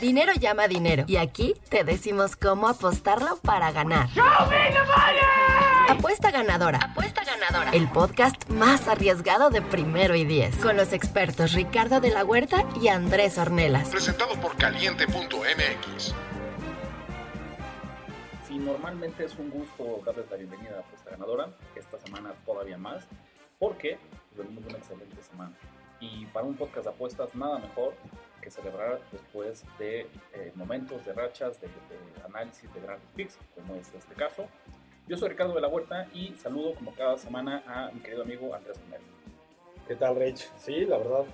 Dinero llama dinero. Y aquí te decimos cómo apostarlo para ganar. Apuesta ganadora. Apuesta ganadora. El podcast más arriesgado de primero y diez. Con los expertos Ricardo de la Huerta y Andrés Ornelas. Presentado por caliente.mx. Si normalmente es un gusto darles la bienvenida a Apuesta Ganadora, esta semana todavía más, porque venimos de una excelente semana. Y para un podcast de apuestas, nada mejor que celebrar después de eh, momentos, de rachas, de, de análisis de grandes picks, como es este caso. Yo soy Ricardo de la Huerta y saludo como cada semana a mi querido amigo Andrés Romero. ¿Qué tal, Rich? Sí, la verdad,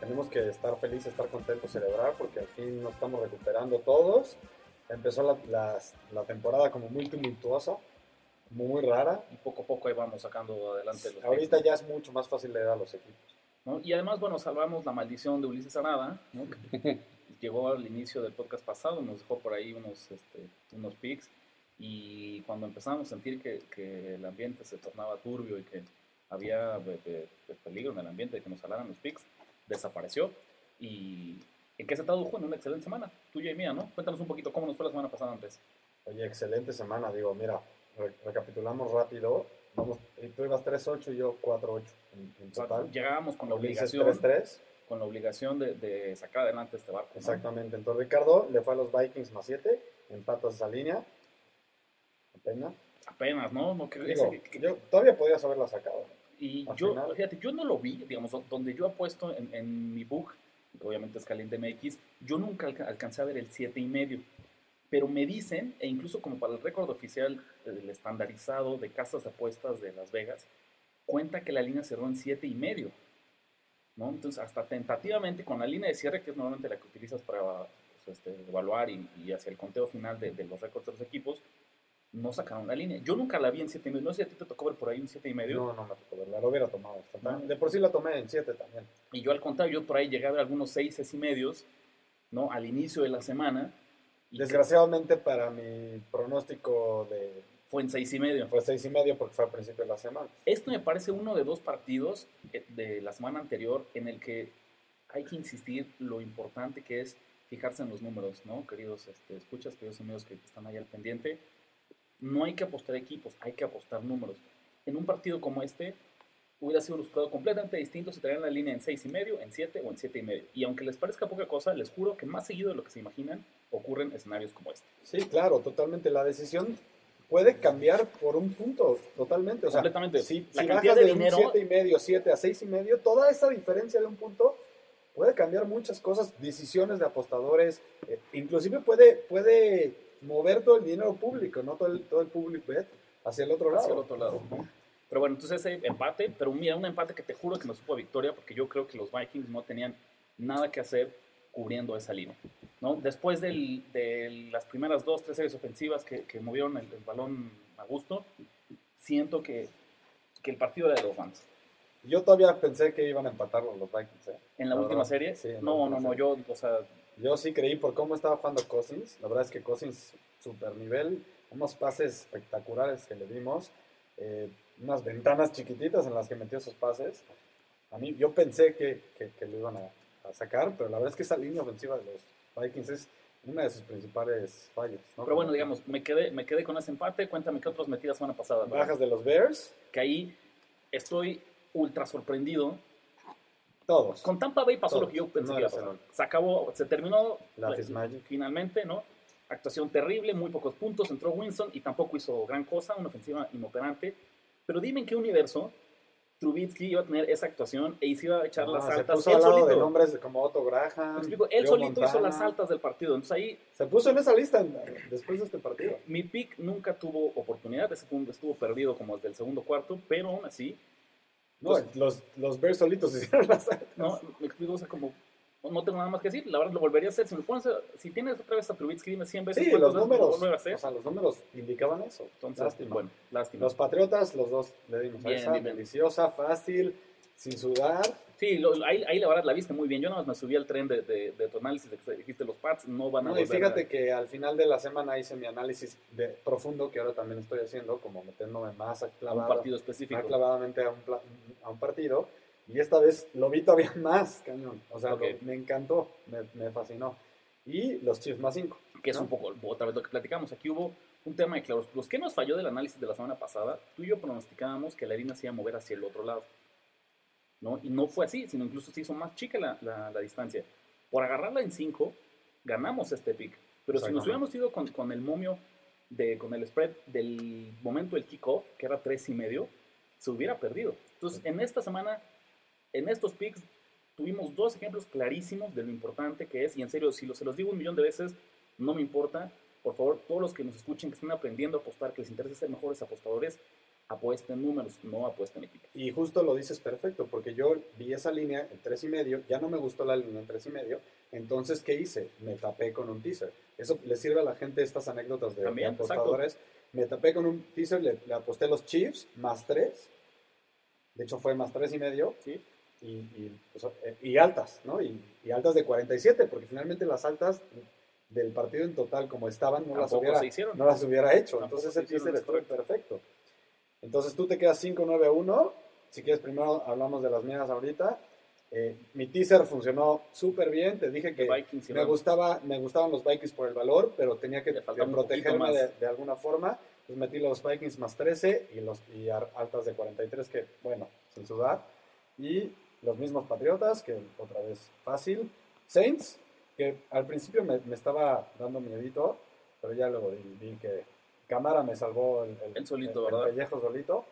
tenemos que estar felices, estar contentos, celebrar, porque al fin nos estamos recuperando todos. Empezó la, la- la temporada como muy tumultuosa, muy rara. Y poco a poco ahí vamos sacando adelante los Ahorita picks, ya es mucho más fácil leer a los equipos. ¿No? Y además, bueno, salvamos la maldición de Ulises Arada, ¿no? que llegó al inicio del podcast pasado, nos dejó por ahí unos, este, unos picks. Y cuando empezamos a sentir que, que el ambiente se tornaba turbio y que había de- de- de peligro en el ambiente de que nos salaran los picks, desapareció. ¿Y en qué se tradujo? En una excelente semana, tuya y mía, ¿no? Cuéntanos un poquito cómo nos fue la semana pasada, Andrés. Oye, excelente semana, digo, mira, re- recapitulamos rápido. Vamos, tú ibas 3-8 y yo 4-8 en, en O sea, total. llegábamos con la obligación, 3-3. con la obligación de, de sacar adelante este barco. ¿no? Exactamente. Entonces Ricardo le fue a los Vikings más 7, empatas esa línea. Apenas. Apenas, ¿no? no que- Digo, ese- que- yo todavía podías haberla sacado. Y yo, final. fíjate, yo no lo vi, digamos, do- donde yo apuesto en, en mi book, que obviamente es Caliente MX, yo nunca alca- alcancé a ver el 7 y medio. Pero me dicen, e incluso como para el récord oficial del estandarizado de casas de apuestas de Las Vegas, cuenta que la línea cerró en 7 y medio. ¿no? Entonces, hasta tentativamente con la línea de cierre, que es normalmente la que utilizas para pues, este, evaluar y, y hacia el conteo final de, de los récords de los equipos, no sacaron la línea. Yo nunca la vi en 7 y medio. No sé si a ti te tocó ver por ahí un 7 y medio. No, no me tocó verla, lo hubiera tomado. tarde. De por sí la tomé en 7 también. Y yo al contrario, yo por ahí llegué a ver algunos seis, seis y medios, ¿no? Al inicio de la semana. Desgraciadamente para mi pronóstico de Fue en seis y medio. fue 6 y medio porque fue al principio de la semana. Esto me parece uno de dos partidos eh, de la semana anterior en el que hay que insistir lo importante que es fijarse en los números, ¿no? Queridos este, escuchas, queridos amigos que están ahí al pendiente. No hay que apostar equipos, hay que apostar números. En un partido como este, hubiera sido un resultado completamente distinto si traían la línea en seis y medio, en 7 o en siete y medio. Y aunque les parezca poca cosa, les juro que más seguido de lo que se imaginan ocurren escenarios como este. Sí, claro, totalmente. La decisión puede cambiar por un punto, totalmente. O sea, Completamente. Si, La si cantidad bajas de de, dinero- un 7 y medio, 7 a 6 y medio, toda esa diferencia de un punto puede cambiar muchas cosas, decisiones de apostadores, eh, inclusive puede, puede mover todo el dinero público, no todo el, todo el public bet hacia el otro lado. hacia el otro lado. ¿no? Pero bueno, entonces ese empate, pero mira, un empate que te juro que nos supo a victoria, porque yo creo que los Vikings no tenían nada que hacer cubriendo esa línea. ¿No? Después del- de las primeras dos, tres series ofensivas que, que movieron el, el balón a gusto, siento que, que el partido era de los Rams. Yo todavía pensé que iban a empatar los Vikings. ¿eh? En la, La última verdad, serie, sí, la no, no, última no, yo, o sea, Yo sí creí por cómo estaba jugando Cousins. La verdad es que Cousins, super nivel, unos pases espectaculares que le dimos, eh, unas ventanas chiquititas en las que metió esos pases. A mí, yo pensé que, que, que lo iban a, a sacar, pero la verdad es que esa línea ofensiva de los Vikings es una de sus principales fallas. ¿no? pero bueno, digamos, me quedé, me quedé con ese empate. Cuéntame qué otros metidas semana pasada. ¿no? Bajas de los Bears, Que ahí estoy ultra sorprendido todos. Con Tampa Bay pasó Todo. lo que yo pensé No que iba a pasar. Se acabó, se terminó La Fitzmagic. finalmente, ¿no? Actuación terrible, muy pocos puntos, entró Winston y tampoco hizo gran cosa, una ofensiva inoperante. Pero dime en qué universo Trubitsky iba a tener esa actuación e se iba a echar las Ah, se altas puso él al lado de nombres como Otto Graham. Me explico, él Joe solito hizo las altas del partido. Entonces ahí Se puso en esa lista en- después de este partido. mi pick nunca tuvo oportunidad, ese un- estuvo perdido como desde el segundo cuarto, pero aún así, No, los, los Bears solitos hicieron las altas. no, me explico, o sea, como no, tengo nada más que decir, la verdad lo volvería a hacer. Si me pones, si tienes otra vez a Trubitsky, dime 100 veces Sí, los lo números, vuelve a hacer. o sea, los números indicaban eso. Entonces, lástima. bueno, lástima. Los Patriotas, los dos le dimos Bien, esa, bien, deliciosa, fácil, sin sudar. Sí, lo- ahí, ahí la verdad la viste muy bien. Yo nada más me subí al tren de, de, de tu análisis de que dijiste los Pats no van a No, y volver fíjate a- que al final de la semana hice mi análisis de, profundo, que ahora también estoy haciendo, como metiéndome más a un clavado, partido más clavadamente a un, a un partido. Y esta vez lo vi todavía más, cañón. O sea, Ok. lo- me encantó, me, me fascinó. y los Chiefs más 5. que es un poco otra vez lo que platicamos. Aquí hubo un tema de claroscuros. ¿Qué nos falló del análisis de la semana pasada? Tú y yo pronosticábamos que la línea se iba a mover hacia el otro lado. ¿no? Y no fue así, sino incluso se hizo más chica la, la, la distancia. Por agarrarla en 5, ganamos este pick. Pero si nos hubiéramos ido con, con, el momio, de, con el spread del momento del kickoff, que era 3 y medio, se hubiera perdido. Entonces, en esta semana, en estos picks, tuvimos dos ejemplos clarísimos de lo importante que es, y en serio, si lo, se los digo un millón de veces, no me importa. Por favor, todos los que nos escuchen, que estén aprendiendo a apostar, que les interesa ser mejores apostadores, apuesten números, no apuesten equipos. Y justo lo dices perfecto, porque yo vi esa línea en tres y medio, ya no me gustó la línea en tres y medio, entonces ¿qué hice? Me tapé con un teaser. Eso le sirve a la gente estas anécdotas de, También, apostadores. Me tapé con un teaser, le, le, aposté los Chiefs más tres, de hecho fue más tres y medio, ¿Sí? Y, y, pues, y altas, ¿no? Y, y, altas de 47, porque finalmente las altas del partido en total como estaban no, las hubiera, no las hubiera hecho. Entonces ese teaser estuvo perfecto. Entonces tú te quedas 5-9-1. Si quieres, primero hablamos de las mías ahorita. Eh, mi teaser funcionó súper bien. Te dije que Vikings, me, gustaba, me gustaban los Vikings por el valor, pero tenía que protegerme de, de, alguna forma. Pues metí los Vikings más 13 y, los, y altas de 43, que bueno, sin sudar. Y los mismos Patriotas, que otra vez fácil. Saints, que al principio me, me estaba dando miedito, pero ya luego vi, vi que Cámara me salvó el, el, el solito, el, ¿verdad? el pellejo solito.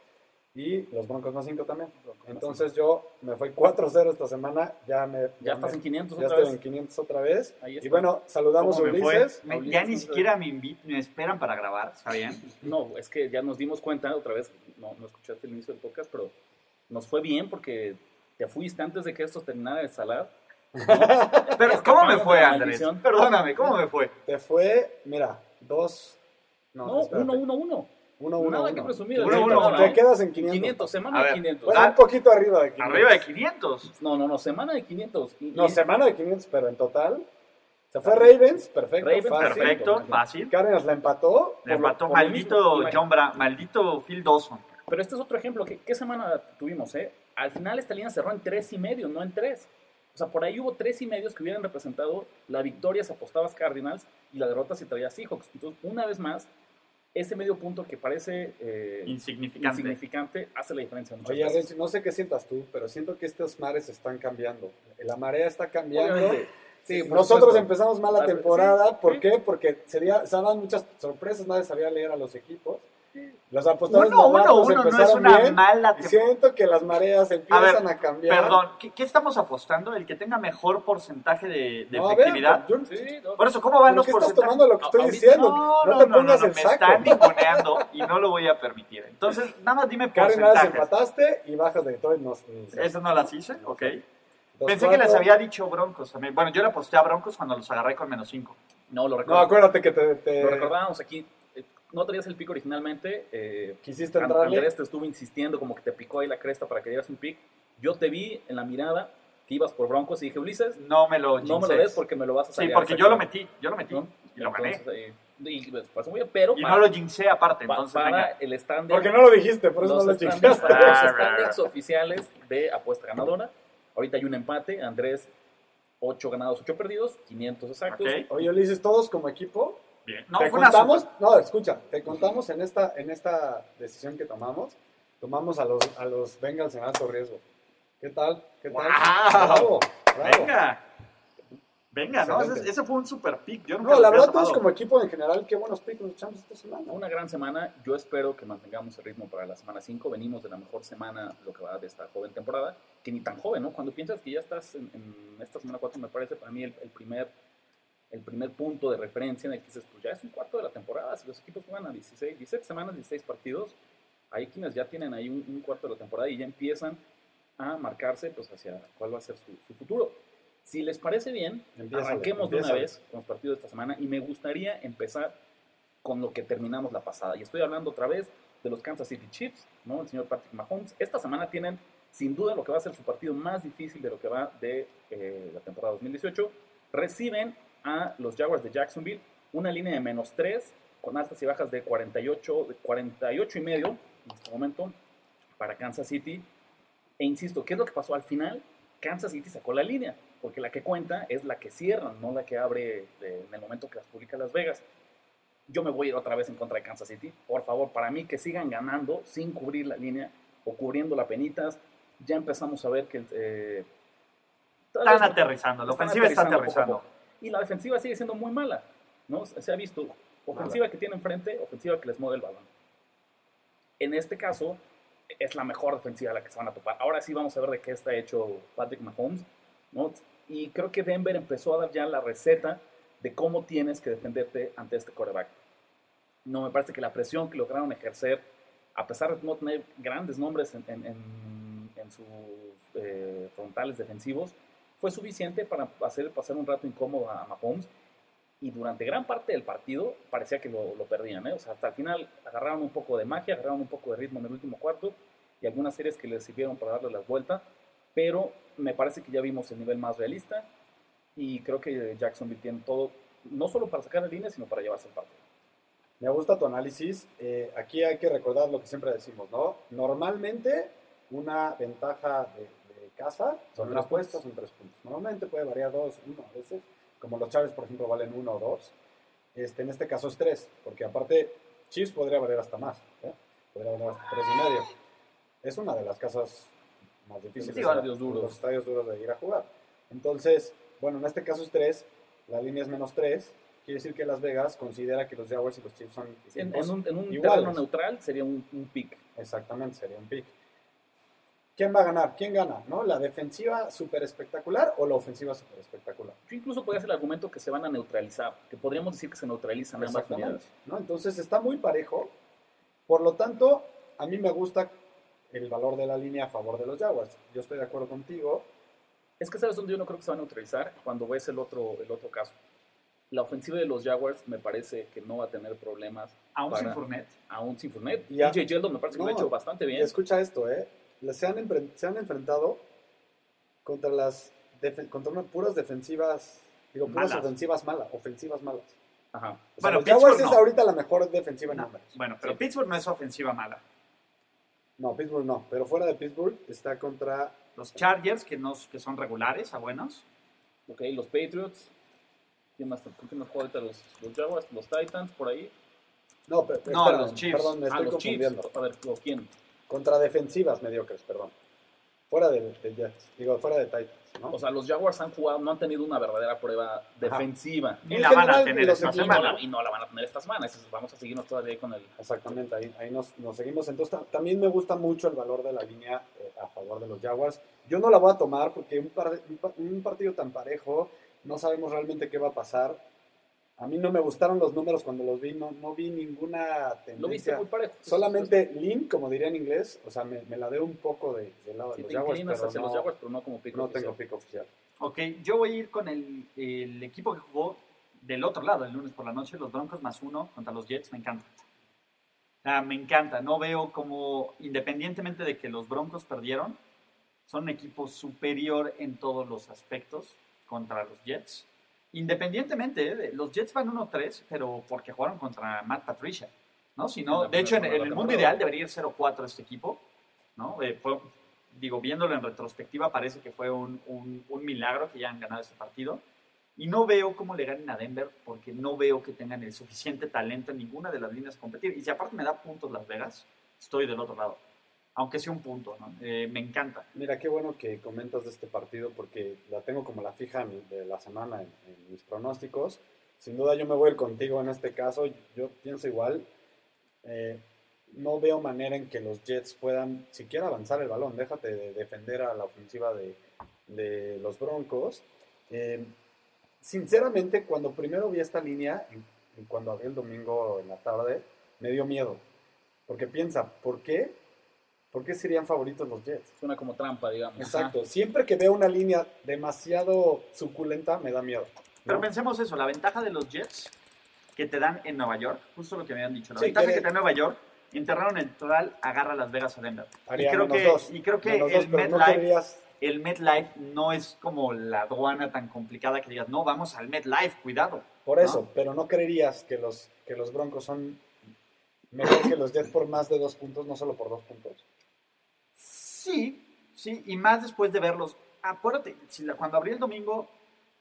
Y los Broncos más 5 también. Entonces yo me fui 4-0 esta semana. Ya me. Ya, ya estás me, en 500 Ya otra estoy vez. en 500 otra vez. Y bueno, saludamos a. Ulises. Me- Ulises, ya ni siquiera me, invi- me esperan para grabar, ¿está bien? No, es que ya nos dimos cuenta otra vez, no, no escuchaste el inicio del podcast, pero nos fue bien porque te fuiste antes de que esto terminara de salar. Pero, ¿cómo me fue, Andrés? Perdóname, ¿cómo me fue? Te fue, mira, 2. No, No. 1, 1, 1. 1, 1. Nada que presumir. Uno, uno, uno. Te quedas en 500. 500, semana A de ver. 500. Bueno, un poquito arriba de 500. Arriba de 500. No, no, no, semana de 500. Y- No, y- semana de 500, pero en total. Se fue Ravens, perfecto. Ravens, fácil. Perfecto, fácil. Cárdenas la empató. Le empató maldito. John Brown, maldito Phil Dawson. Pero este es otro ejemplo. ¿Qué, qué semana tuvimos? Eh? Al final esta línea cerró en 3 y medio, no en 3. O sea, por ahí hubo 3 y medios que hubieran representado la victoria si apostabas Cardinals y la derrota si traías Seahawks. Entonces, una vez más, ese medio punto que parece eh, Insignificante. insignificante hace la diferencia. Oye, veces. No sé qué sientas tú, pero siento que estos mares están cambiando. La marea está cambiando. Obviamente. Sí, Nosotros supuesto. empezamos mal la temporada. sí, ¿Por sí. qué? Porque sería, se daban muchas sorpresas, nadie sabía leer a los equipos. Los apostadores Uno, uno, uno no es una bien, mala y siento que las mareas empiezan a, cambiar. Perdón, ¿qué, qué estamos apostando? El que tenga mejor porcentaje de, No, ver, efectividad. yo- Sí, no. Por eso, ¿cómo van ¿por los qué estás porcentajes? tomando lo que estoy Ahorita- diciendo? No, No, no, te no, pongas no, el me saco. están ninguneando y no lo voy a permitir. Entonces, nada más dime porcentajes. empataste y bajas de Detroit. No, Esas no las hice, ok. Dos, Pensé que les había dicho Broncos también. Bueno, yo le aposté a Broncos cuando los agarré con menos 5. No, lo No, recuerdo. acuérdate que te, te- Lo recordábamos aquí. No traías el pick originalmente. eh, quisiste entrarle. Andrés te estuvo insistiendo, como que te picó ahí la cresta para que dieras un pick. Yo te vi en la mirada que ibas por Broncos y dije, Ulises, No me lo no me lo des porque me lo vas a Sí, salir. porque yo lo metí, yo lo metí. ¿no? Y lo gané. Entonces, eh, y pues, pasó muy bien, pero Y para, no lo jinxé aparte, pa- entonces para venga. el estándar, Porque no lo dijiste, por eso los no lo para los standings ah, oficiales de apuesta ganadora. Ahorita hay un empate, Andrés 8 ganados, 8 perdidos, 500 exactos. Ok. Oye, Ulises, todos como equipo. Bien. No, te contamos, super- no, escucha, te contamos en esta, en esta decisión que tomamos, tomamos a los, a los Bengals en alto riesgo. ¿Qué tal? ¿Qué tal? ¡Guau! Bravo, bravo. Venga. Venga, ¿no? Ese, ese fue un super pick. Yo nunca No, lo la verdad, todos como equipo en general, qué buenos picks nos echamos esta semana. Una gran semana. Yo espero que mantengamos el ritmo para la semana 5. Venimos de la mejor semana, lo que va de esta joven temporada, que ni tan joven, ¿no? Cuando piensas que ya estás en, en esta semana 4, me parece para mí el, el primer el primer punto de referencia en el que dices, pues ya es un cuarto de la temporada. Si los equipos juegan a 16, 17 semanas, 16 partidos, hay quienes ya tienen ahí un, un cuarto de la temporada y ya empiezan a marcarse pues hacia cuál va a ser su, su futuro. Si les parece bien, arranquemos de una vez con los partidos de esta semana y me gustaría empezar con lo que terminamos la pasada. Y estoy hablando otra vez de los Kansas City Chiefs, ¿no? El señor Patrick Mahomes. Esta semana tienen sin duda lo que va a ser su partido más difícil de lo que va de eh, la temporada 2018. Reciben a los Jaguars de Jacksonville una línea de menos 3 con altas y bajas de 48, de 48 y medio en este momento para Kansas City. E insisto, ¿qué es lo que pasó al final? Kansas City sacó la línea. porque la que cuenta es la que cierran, no la que abre eh, en el momento que las publica Las Vegas. Yo me voy a ir otra vez en contra de Kansas City. Por favor, para mí que sigan ganando sin cubrir la línea o cubriendo la penitas. Ya empezamos a ver que... Eh, Están es- aterrizando, la están ofensiva está aterrizando. poco. Y la defensiva sigue siendo muy mala. ¿no? Se ha visto ofensiva que tiene enfrente, ofensiva que les mueve el balón. En este caso, es la mejor defensiva a la que se van a topar. Ahora sí vamos a ver de qué está hecho Patrick Mahomes. ¿no? Y creo que Denver empezó a dar ya la receta de cómo tienes que defenderte ante este quarterback. No, me parece que la presión que lograron ejercer, a pesar de no tener grandes nombres en, en- en- en sus eh, frontales defensivos, fue suficiente para hacer pasar un rato incómodo a Mahomes. Y durante gran parte del partido parecía que lo, perdían. ¿eh? O sea, hasta el final agarraron un poco de magia, agarraron un poco de ritmo en el último cuarto y algunas series que les sirvieron para darle las vueltas. Pero me parece que ya vimos el nivel más realista y creo que Jacksonville tiene todo, no solo para sacar la línea, sino para llevarse el partido. Me gusta tu análisis. Eh, aquí hay que recordar lo que siempre decimos, ¿no? Normalmente una ventaja de casa Son las apuestas son tres puntos. Normalmente puede variar dos, uno a veces. Como los Chaves, por ejemplo, valen uno o dos. Este, en este caso es tres, porque aparte Chiefs podría valer hasta más. ¿eh? Podría valer hasta tres y medio. Es una de las casas más difíciles. Sí, de- duros. Los estadios duros de ir a jugar. Entonces, bueno, en este caso es tres. La línea es menos tres. Quiere decir que Las Vegas considera que los Jaguars y los Chiefs son En, en un, en un iguales. terreno neutral sería un, un pick. Exactamente, sería un pick. ¿Quién va a ganar? ¿Quién gana? ¿No? ¿La defensiva súper espectacular o la ofensiva súper espectacular? Yo incluso podría hacer el argumento que se van a neutralizar, que podríamos decir que se neutralizan ambas unidades. ¿no? Entonces está muy parejo. Por lo tanto, a mí me gusta el valor de la línea a favor de los Jaguars. Yo estoy de acuerdo contigo. Es que sabes dónde yo no creo que se va a neutralizar cuando ves el otro, el otro caso. La ofensiva de los Jaguars me parece que no va a tener problemas Aún sin Para- Fournette. aún sin Fournette. Y Yeldon me parece que lo ha hecho bastante bien. escucha esto, ¿eh? Se han, se han enfrentado contra las contra unas puras defensivas, digo, puras Malas. ofensivas malas, ofensivas malas. Ajá. O sea, Bueno, Jaguars Pittsburgh es ahorita la mejor defensiva en números. Bueno, pero Sí. Pittsburgh no es ofensiva mala. No, Pittsburgh no, pero fuera de Pittsburgh está contra Los Chargers, que, no, que son regulares, a buenos. Ok, los Patriots. ¿Quién más? ¿Con quién más juega ahorita los, los Jaguars? Los Titans, por ahí. No, pero, No, los Chiefs. Perdón, me ah, estoy los confundiendo. Chiefs. A ver, ¿o ¿quién? Contra defensivas mediocres, perdón. Fuera de, de Jets, digo, fuera de Titans, ¿no? O sea, los Jaguars han jugado, no han tenido una verdadera prueba defensiva. En la van a general, tener los esta Y no, semana. la, y no la van a tener esta semana. Vamos a seguirnos todavía ahí con el. Exactamente, ahí, ahí nos, nos seguimos. Entonces, ta- también me gusta mucho el valor de la línea eh, a favor de los Jaguars. Yo no la voy a tomar porque un, par- un pa- un partido tan parejo, no sabemos realmente qué va a pasar. A mí no me gustaron los números cuando los vi, no, no vi ninguna Lo viste tendencia. muy parejo. Solamente lean, como diría en inglés, o sea, me, me la deo un poco de, del lado de los Jaguars, pero hacia no, los Jaguars, pero no como pick no oficial. tengo pick oficial. Ok, yo voy a ir con el, el equipo que jugó del otro lado el lunes por la noche, los Broncos más uno contra los Jets, me encanta. Ah, me encanta, no veo como, independientemente de que los Broncos perdieron, son un equipo superior en todos los aspectos contra los Jets. Independientemente, eh, de- los Jets van 1-3, pero porque jugaron contra Matt Patricia, ¿no? Si no, En la de hecho, en, el mundo ideal debería ir 0-4 este equipo, ¿no? Eh, fue- digo, viéndolo en retrospectiva, parece que fue un, un- un milagro que ya han ganado este partido. Y no veo cómo le ganen a Denver porque no veo que tengan el suficiente talento en ninguna de las líneas a competir. Y si aparte me da puntos Las Vegas, estoy del otro lado. Aunque sea un punto, ¿no? Eh, me encanta. Mira, qué bueno que comentas de este partido porque la tengo como la fija de la semana en, en mis pronósticos. Sin duda yo me voy a ir contigo en este caso. Yo pienso igual. Eh, no veo manera en que los Jets puedan siquiera avanzar el balón. Déjate de defender a la ofensiva de, de los Broncos. Eh, sinceramente, cuando primero vi esta línea, cuando abrí el domingo en la tarde, me dio miedo. Porque piensa, ¿por qué? ¿Por qué serían favoritos los Jets? Suena como trampa, digamos. Exacto. Siempre que veo una línea demasiado suculenta, me da miedo. ¿no? Pero pensemos eso, la ventaja de los Jets que te dan en Nueva York, justo lo que me habían dicho, la Sí, ventaja que- que te da Nueva York, en terreno neutral agarra Las Vegas a Denver. Y creo, que, dos. y creo que Menos el no MetLife querrías- el MetLife no es como la aduana tan complicada que digas, no, vamos al MetLife, cuidado. Por ¿no? eso, pero no creerías que los, que los Broncos son mejor que los Jets por más de dos puntos, no solo por dos puntos. Sí, sí, y más después de verlos acuérdate, cuando abrió el domingo,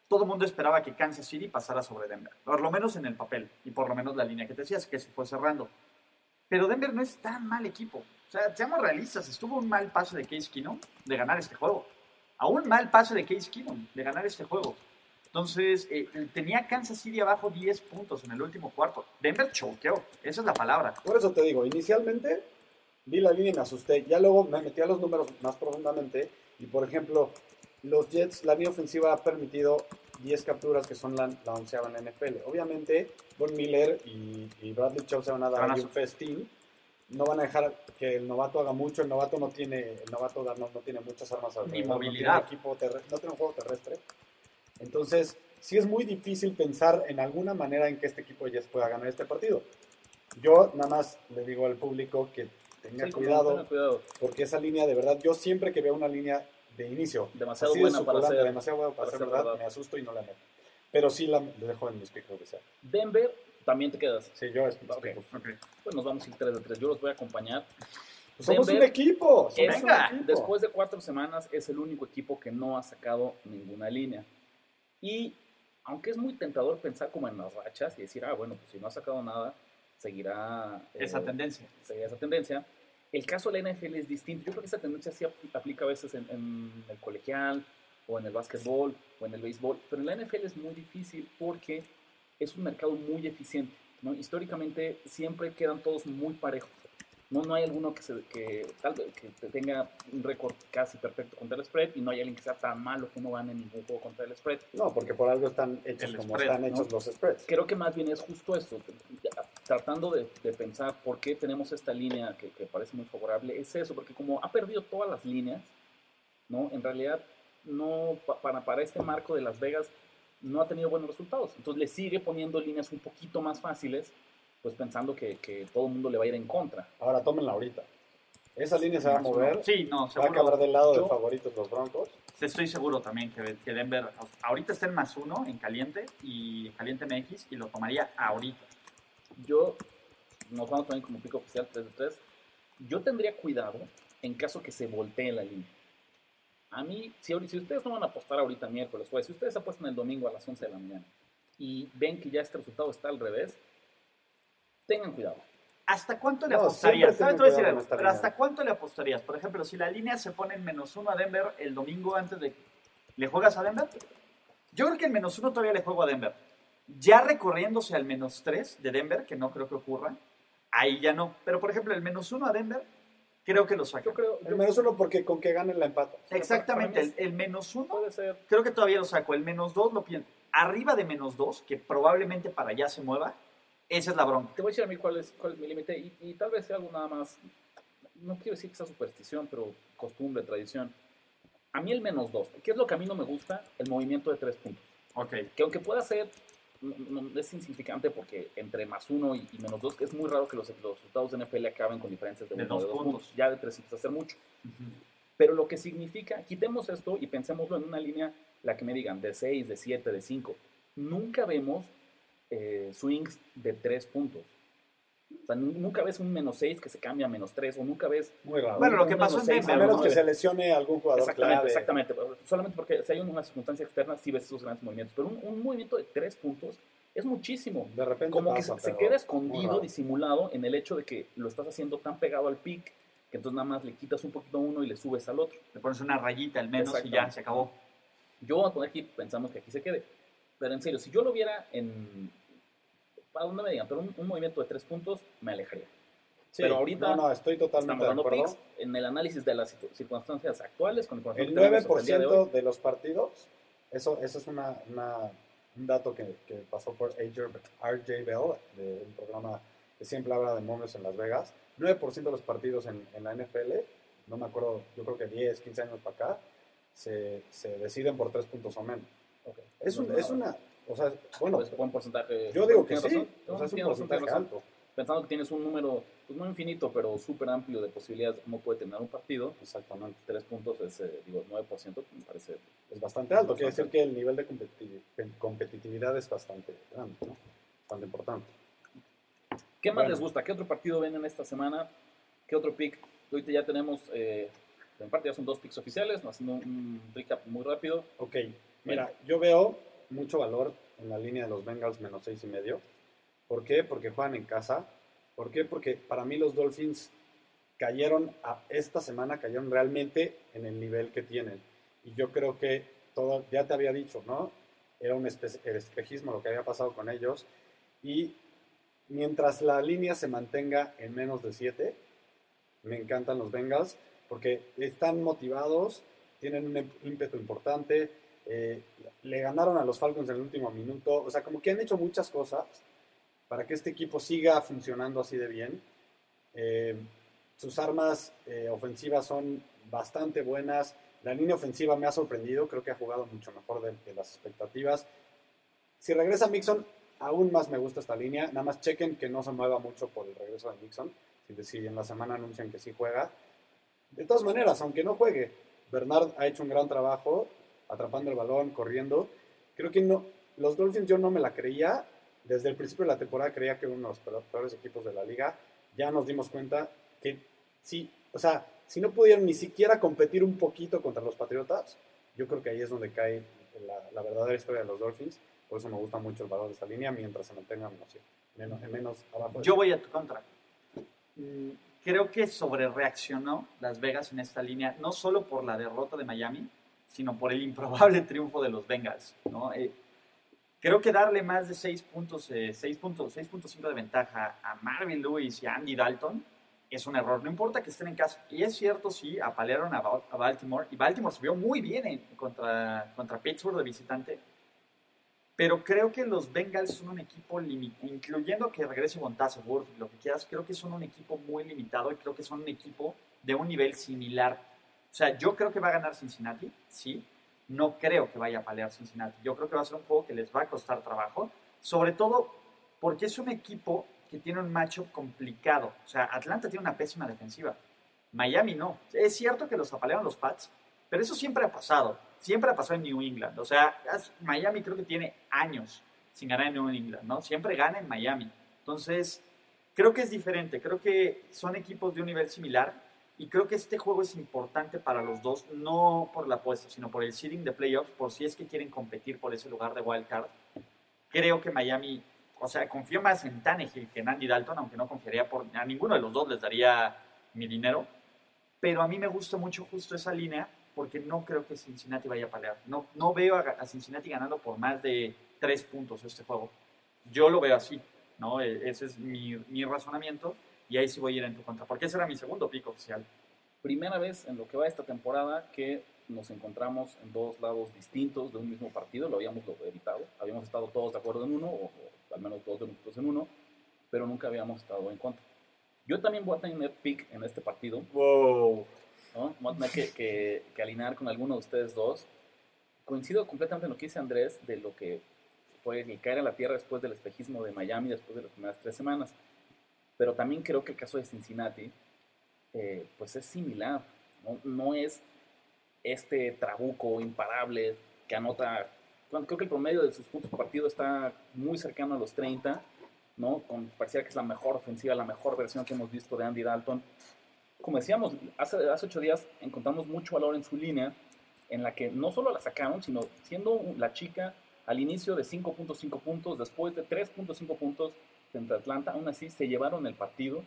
todo el mundo esperaba que Kansas City pasara sobre Denver. Por lo menos en el papel. Y por lo menos la línea que te decías, que se fue cerrando. Pero Denver no es tan mal equipo. O sea, seamos realistas, estuvo un mal pase de Case Keenum de ganar este juego. A mal pase de Case Keenum de ganar este juego. Entonces, eh, tenía Kansas City abajo 10 puntos en el último cuarto. Denver choqueó, esa es la palabra. Por eso te digo, inicialmente vi la línea y me asusté. Ya luego me metí a los números más profundamente. Y por ejemplo, los Jets, la línea ofensiva ha permitido 10 capturas que son la, la onceava en la NFL. Obviamente, Von Miller y, y Bradley Chubb se van a dar un festín. No van a dejar que el novato haga mucho. El novato no tiene, el novato Darnold no tiene muchas armas alrededor, movilidad. No tiene, equipo no tiene un juego terrestre. Entonces, sí es muy difícil pensar en alguna manera en que este equipo de Jets pueda ganar este partido. Yo nada más le digo al público que tenga Sí, cuidado, tenga cuidado. porque esa línea de verdad, yo siempre que veo una línea de inicio, Demasiado así de buena para suculenta, ser- demasiado buena para, para ser ser verdad, verdad. me asusto y no la meto. Pero sí la dejo en mis picos de ser. Denver, también te quedas. Sí, yo es mis Ok. picos. Pues nos vamos a ir 3 de 3. Yo los voy a acompañar. Pues somos Denver un equipo. somos es- un venga, equipo. Después de cuatro semanas es el único equipo que no ha sacado ninguna línea. Y aunque es muy tentador pensar como en las rachas y decir, ah, bueno, pues si no ha sacado nada, seguirá eh, Esa tendencia. seguirá esa tendencia. El caso de la NFL es distinto. Yo creo que esa tendencia sí apl- aplica a veces en, en el colegial o en el básquetbol o en el béisbol, pero en la NFL es muy difícil porque es un mercado muy eficiente. ¿no? Históricamente siempre quedan todos muy parejos. No, no hay alguno que, se, que, tal vez, que te tenga un récord casi perfecto contra el spread y no hay alguien que sea tan malo que no gane ningún juego contra el spread. No, porque por algo están hechos El como spread, están ¿no? hechos los spreads. Creo que más bien es justo eso, tratando de, de pensar por qué tenemos esta línea que, que parece muy favorable, es eso, porque como ha perdido todas las líneas, ¿no? En realidad, no, pa- para, para este marco de Las Vegas, no ha tenido buenos resultados. Entonces le sigue poniendo líneas un poquito más fáciles, pues pensando que, que todo el mundo le va a ir en contra. Ahora tómenla ahorita. Esa línea se va a mover. Sí, no, Va a acabar del lado de Yo- favoritos los Broncos. Estoy seguro también que, que Denver ahorita está en más uno en caliente y en caliente MX y lo tomaría ahorita. Yo, nos vamos poner como pico oficial 3 de 3. Yo tendría cuidado en caso que se voltee la línea. A mí, si, ahorita- si ustedes no van a apostar ahorita miércoles, jueves, si ustedes apuestan el domingo a las 11 de la mañana y ven que ya este resultado está al revés, tengan cuidado. ¿Hasta cuánto le No, apostarías? ¿Sabes? tengan Te voy a decir pero. ¿hasta cuánto le apostarías? Por ejemplo, si la línea se pone en menos uno a Denver el domingo antes de... ¿Le juegas a Denver? Yo creo que el menos uno todavía le juego a Denver. Ya recorriéndose al menos tres de Denver, que no creo que ocurra, ahí ya no. Pero, por ejemplo, el menos uno a Denver, creo que lo saca. Yo creo, El menos uno porque con que ganen la empata. Exactamente, el, el menos uno puede ser. creo que todavía lo saco. El menos dos lo pienso. Arriba de menos dos, que probablemente para allá se mueva, esa es la bronca. Te voy a decir a mí cuál es, cuál es mi límite y, y tal vez sea algo nada más, no quiero decir que sea superstición, pero costumbre, tradición. A mí el menos dos, ¿qué es lo que a mí no me gusta? El movimiento de tres puntos. Ok. que aunque pueda ser, es insignificante porque entre más uno y, y menos dos, es muy raro que los, los resultados de NFL acaben con diferencias de, De uno o dos de dos puntos. puntos. Ya de tres empieza a ser mucho. Pero lo que significa, quitemos esto y pensémoslo en una línea, la que me digan, de 6, de 7, de 5. Nunca vemos eh, swings de 3 puntos. O sea, nu- nunca ves un menos 6 que se cambia a menos 3, o nunca ves... Muy raro. Bueno, lo que pasó en Denver, a menos ¿no? que se lesione algún jugador Exactamente, clave. exactamente. Solamente porque si hay una circunstancia externa, sí ves esos grandes movimientos. Pero un, un movimiento de 3 puntos es muchísimo. De repente como pasa, que se, se queda escondido, disimulado en el hecho de que lo estás haciendo tan pegado al pic que entonces nada más le quitas un poquito a uno y le subes al otro. Le pones una rayita al menos y ya, se acabó. Yo voy a poner aquí, pensamos que aquí se quede. Pero en serio, si yo lo viera en... Para donde me digan, pero un, un movimiento de tres puntos, me alejaría. Sí, pero ahorita No, no, estoy totalmente Estamos dando picks en el análisis de las circunstancias actuales. Con El información que tenemos hasta el día de hoy. 9% de los partidos, eso, eso es una, una- un dato que, que pasó por RJ Bell, de un programa que siempre habla de momios en Las Vegas. 9% de los partidos en, en la NFL, no me acuerdo, yo creo que 10, 15 años para acá, se, se deciden por 3 puntos o menos. Ok. Es, un- No, es no, una, o sea, bueno, pues, buen porcentaje. yo digo que sí, razón. o sea, es un porcentaje razón. alto. Pensando que tienes un número, pues no infinito, pero súper amplio de posibilidades de cómo puede terminar un partido, Exactamente. tres puntos es, eh, digo, 9%, me parece Es bastante alto, quiere Bastante. decir que el nivel de competiti- competitividad es bastante grande, ¿no? Bastante importante. ¿Qué más Bueno. les gusta? ¿Qué otro partido ven en esta semana? ¿Qué otro pick? Ahorita ya tenemos eh, En parte ya son dos picks oficiales, no haciendo un recap muy rápido. Ok, mira, yo veo mucho valor en la línea de los Bengals menos seis y medio. ¿Por qué? Porque juegan en casa. ¿Por qué? Porque para mí los Dolphins cayeron a esta semana, cayeron realmente en el nivel que tienen. Y yo creo que todo, ya te había dicho, ¿no? Era un espe- el espejismo lo que había pasado con ellos. Y mientras la línea se mantenga en menos de 7, me encantan los Bengals porque están motivados, tienen un em- ímpetu importante, eh, le ganaron a los Falcons en el último minuto, o sea, como que han hecho muchas cosas para que este equipo siga funcionando así de bien. Eh, sus armas eh, ofensivas son bastante buenas. La línea ofensiva me ha sorprendido, creo que ha jugado mucho mejor de, de las expectativas. Si regresa Mixon, aún más me gusta esta línea. Nada más chequen que no se mueva mucho por el regreso de Mixon. Si, si en la semana anuncian que sí juega. De todas maneras, aunque no juegue, Bernard ha hecho un gran trabajo atrapando el balón, corriendo. Creo que no, los Dolphins yo no me la creía. Desde el principio de la temporada creía que era uno de los peor- peores equipos de la liga. Ya nos dimos cuenta que sí, o sea, si no pudieron ni siquiera competir un poquito contra los Patriotas, yo creo que ahí es donde cae la, la verdadera historia de los Dolphins. Por eso me gusta mucho el valor de esta línea mientras se mantengan no sé, menos, en menos abajo. Yo voy a tu contra. Mm, Creo que sobre reaccionó Las Vegas en esta línea, no solo por la derrota de Miami, sino por el improbable triunfo de los Bengals. ¿no? Eh, creo que darle más de 6 puntos, eh, 6 puntos, 6.5 de ventaja a Marvin Lewis y a Andy Dalton es un error. No importa que estén en casa. Y es cierto, sí, apalearon a, a Baltimore y Baltimore se vio muy bien en- contra, contra Pittsburgh de visitante. Pero creo que los Bengals son un equipo limitado, incluyendo que regrese Worth, lo que quieras, creo que son un equipo muy limitado y creo que son un equipo de un nivel similar. O sea, yo creo que va a ganar Cincinnati, sí. No creo que vaya a palear Cincinnati. Yo creo que va a ser un juego que les va a costar trabajo, sobre todo porque es un equipo que tiene un matchup complicado. O sea, Atlanta tiene una pésima defensiva. Miami no. Es cierto que los apalearon los Pats, pero eso siempre ha pasado. Siempre ha pasado en New England. O sea, Miami creo que tiene años sin ganar en New England, ¿no? Siempre gana en Miami. Entonces, creo que es diferente. Creo que son equipos de un nivel similar. Y creo que este juego es importante para los dos, no por la apuesta, sino por el seeding de playoffs, por si es que quieren competir por ese lugar de wild card. Creo que Miami, o sea, confío más en Tannehill que en Andy Dalton, aunque no confiaría por a ninguno de los dos les daría mi dinero. Pero a mí me gusta mucho justo esa línea porque no creo que Cincinnati vaya a pelear. No, no veo a, a Cincinnati ganando por más de tres puntos este juego. Yo lo veo así, ¿no? E- Ese es mi, mi razonamiento y ahí sí voy a ir en tu contra, porque ese era mi segundo pico oficial. Primera vez en lo que va esta temporada que nos encontramos en dos lados distintos de un mismo partido, lo habíamos evitado, habíamos estado todos de acuerdo en uno, o, o al menos todos de nosotros en uno, pero nunca habíamos estado en contra. Yo también voy a tener pick en este partido, Wow. ¿no? Voy a tener que, que- que alinear con alguno de ustedes dos. Coincido completamente en lo que dice Andrés de lo que fue el caer a la tierra después del espejismo de Miami, después de las primeras tres semanas. Pero también creo que el caso de Cincinnati, eh, pues es similar. ¿no? No es este trabuco imparable que anota. creo que el promedio de sus puntos por partido está muy cercano a los 30, ¿no? Con, parecía que es la mejor ofensiva, la mejor versión que hemos visto de Andy Dalton. Como decíamos, hace, hace ocho días encontramos mucho valor en su línea, en la que no solo la sacaron, sino siendo la chica al inicio de 5.5 puntos, después de 3.5 puntos frente a Atlanta, aún así se llevaron el partido.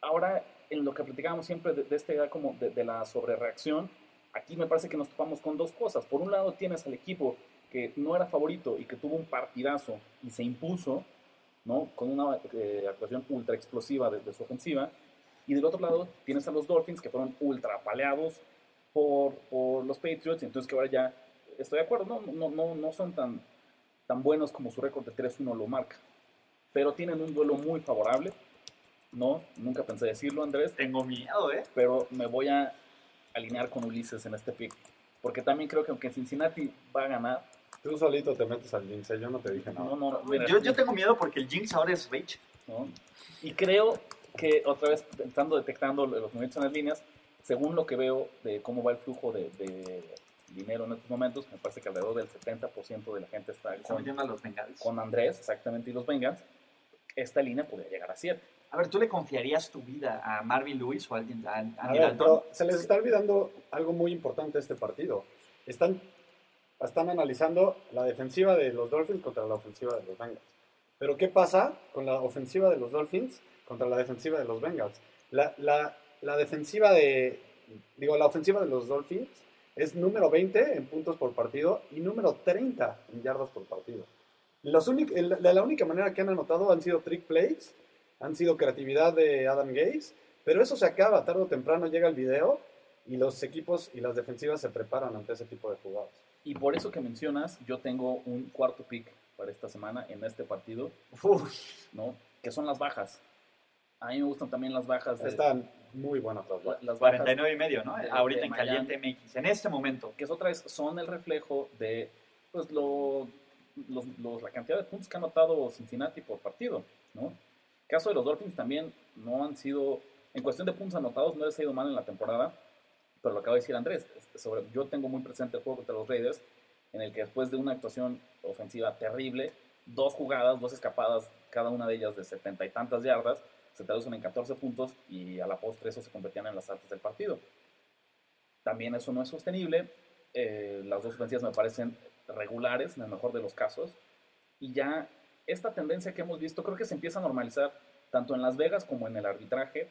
Ahora, en lo que platicábamos siempre de, de este como de, de la sobrereacción, aquí me parece que nos topamos con dos cosas. Por un lado tienes al equipo que no era favorito y que tuvo un partidazo y se impuso, ¿no? Con una eh, actuación ultra explosiva de, de su ofensiva. Y del otro lado tienes a los Dolphins que fueron ultra apaleados por, por los Patriots. Entonces que ahora ya, estoy de acuerdo, no, no, no, no son tan, tan buenos como su récord de 3-1 lo marca. Pero tienen un duelo muy favorable. No, nunca pensé decirlo, Andrés, Tengo miedo, ¿eh? pero me voy a alinear con Ulises en este pick. Porque también creo que aunque Cincinnati va a ganar, Tú solito te metes al lince, yo no te dije nada. no, no, mira, Yo, yo tengo miedo porque el Jinx ahora es Rage. ¿no? Y creo que otra vez, estando detectando los movimientos en las líneas, según lo que veo de cómo va el flujo de, de dinero en estos momentos, me parece que alrededor del 70% de la gente está con, los Bengals. con Andrés, exactamente, y los Bengals, esta línea podría llegar a 7. A ver, ¿tú le confiarías tu vida a Marvin Lewis o a alguien a Andy A ver, pero se les está olvidando algo muy importante de este partido. Están, están analizando la defensiva de los Dolphins contra la ofensiva de los Bengals. Pero ¿qué pasa con la ofensiva de los Dolphins contra la defensiva de los Bengals? La, la- la defensiva de, digo, la ofensiva de los Dolphins es número 20 en puntos por partido y número 30 en yardas por partido. Los únic- el- la, la única manera que han anotado han sido trick plays, han sido creatividad de Adam Gaze, pero eso se acaba, tarde o temprano llega el video y los equipos y las defensivas se preparan ante ese tipo de jugadas. Y por eso que mencionas, yo tengo un cuarto pick para esta semana en este partido, Uf, ¿no? Que son las bajas. A mí me gustan también las bajas. De, Están muy buenas las las bajas 49 y medio, ¿no? de- Ahorita de en Caliente MX, en este momento. que es otra vez, son el reflejo de pues, lo- los- la cantidad de puntos que ha anotado Cincinnati por partido, ¿no? caso de los Dolphins también no han sido, en cuestión de puntos anotados, no les ha ido mal en la temporada, pero lo acaba de decir Andrés, sobre, yo tengo muy presente el juego contra los Raiders, en el que después de una actuación ofensiva terrible, dos jugadas, dos escapadas, cada una de ellas de setenta y tantas yardas, se traducen en 14 puntos y a la postre eso se convertían en las altas del partido. También eso no es sostenible. eh, las dos ofensivas me parecen regulares en el mejor de los casos. Y ya esta tendencia que hemos visto creo que se empieza a normalizar tanto en Las Vegas como en el arbitraje.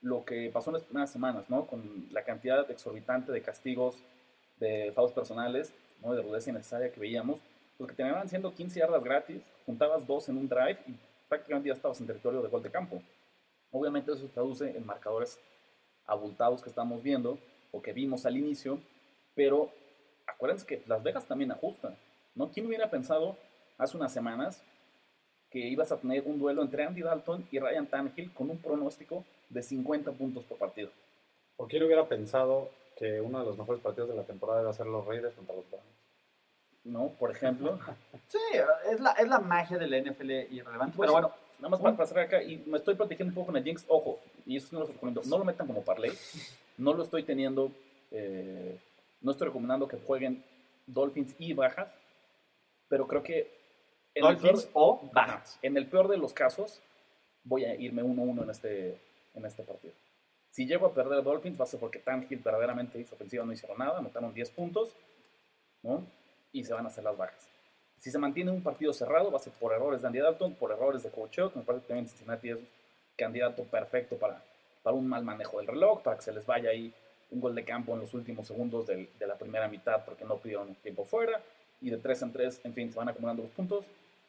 Lo que pasó en las primeras semanas, ¿no? Con la cantidad exorbitante de castigos, de fouls personales, ¿no? De rudeza innecesaria que veíamos. Pues que terminaban siendo 15 yardas gratis, juntabas dos en un drive y prácticamente ya estabas en territorio de gol de campo. Obviamente eso se traduce en marcadores abultados que estamos viendo o que vimos al inicio, pero acuérdense que Las Vegas también ajusta, ¿no? ¿Quién hubiera pensado hace unas semanas que ibas a tener un duelo entre Andy Dalton y Ryan Tannehill con un pronóstico de 50 puntos por partido? ¿O quién hubiera pensado que uno de los mejores partidos de la temporada iba a ser los Raiders contra los Browns? ¿No? Por ejemplo. Sí, es la, es la magia de la NFL irrelevante. Pues, pero bueno, Nada más para pasar acá, y me estoy protegiendo un poco con el Jinx, ojo, y eso no lo recomiendo, no lo metan como parlay, no lo estoy teniendo, eh, no estoy recomendando que jueguen Dolphins y bajas, pero creo que en el Dolphins peor- o bajas. En el peor de los casos, voy a irme 1-1 en este, en este partido. Si llego a perder Dolphins, va a ser porque Tannehill verdaderamente hizo ofensiva, no hicieron nada, anotaron 10 puntos, ¿no? Y se van a hacer las bajas. Si se mantiene un partido cerrado, va a ser por errores de Andy Dalton, por errores de coacheo, que me parece que también Cincinnati es candidato perfecto para, para un mal manejo del reloj, para que se les vaya ahí un gol de campo en los últimos segundos del- de la primera mitad porque no pidieron tiempo fuera, y de 3 en 3, en fin, se van acumulando los puntos.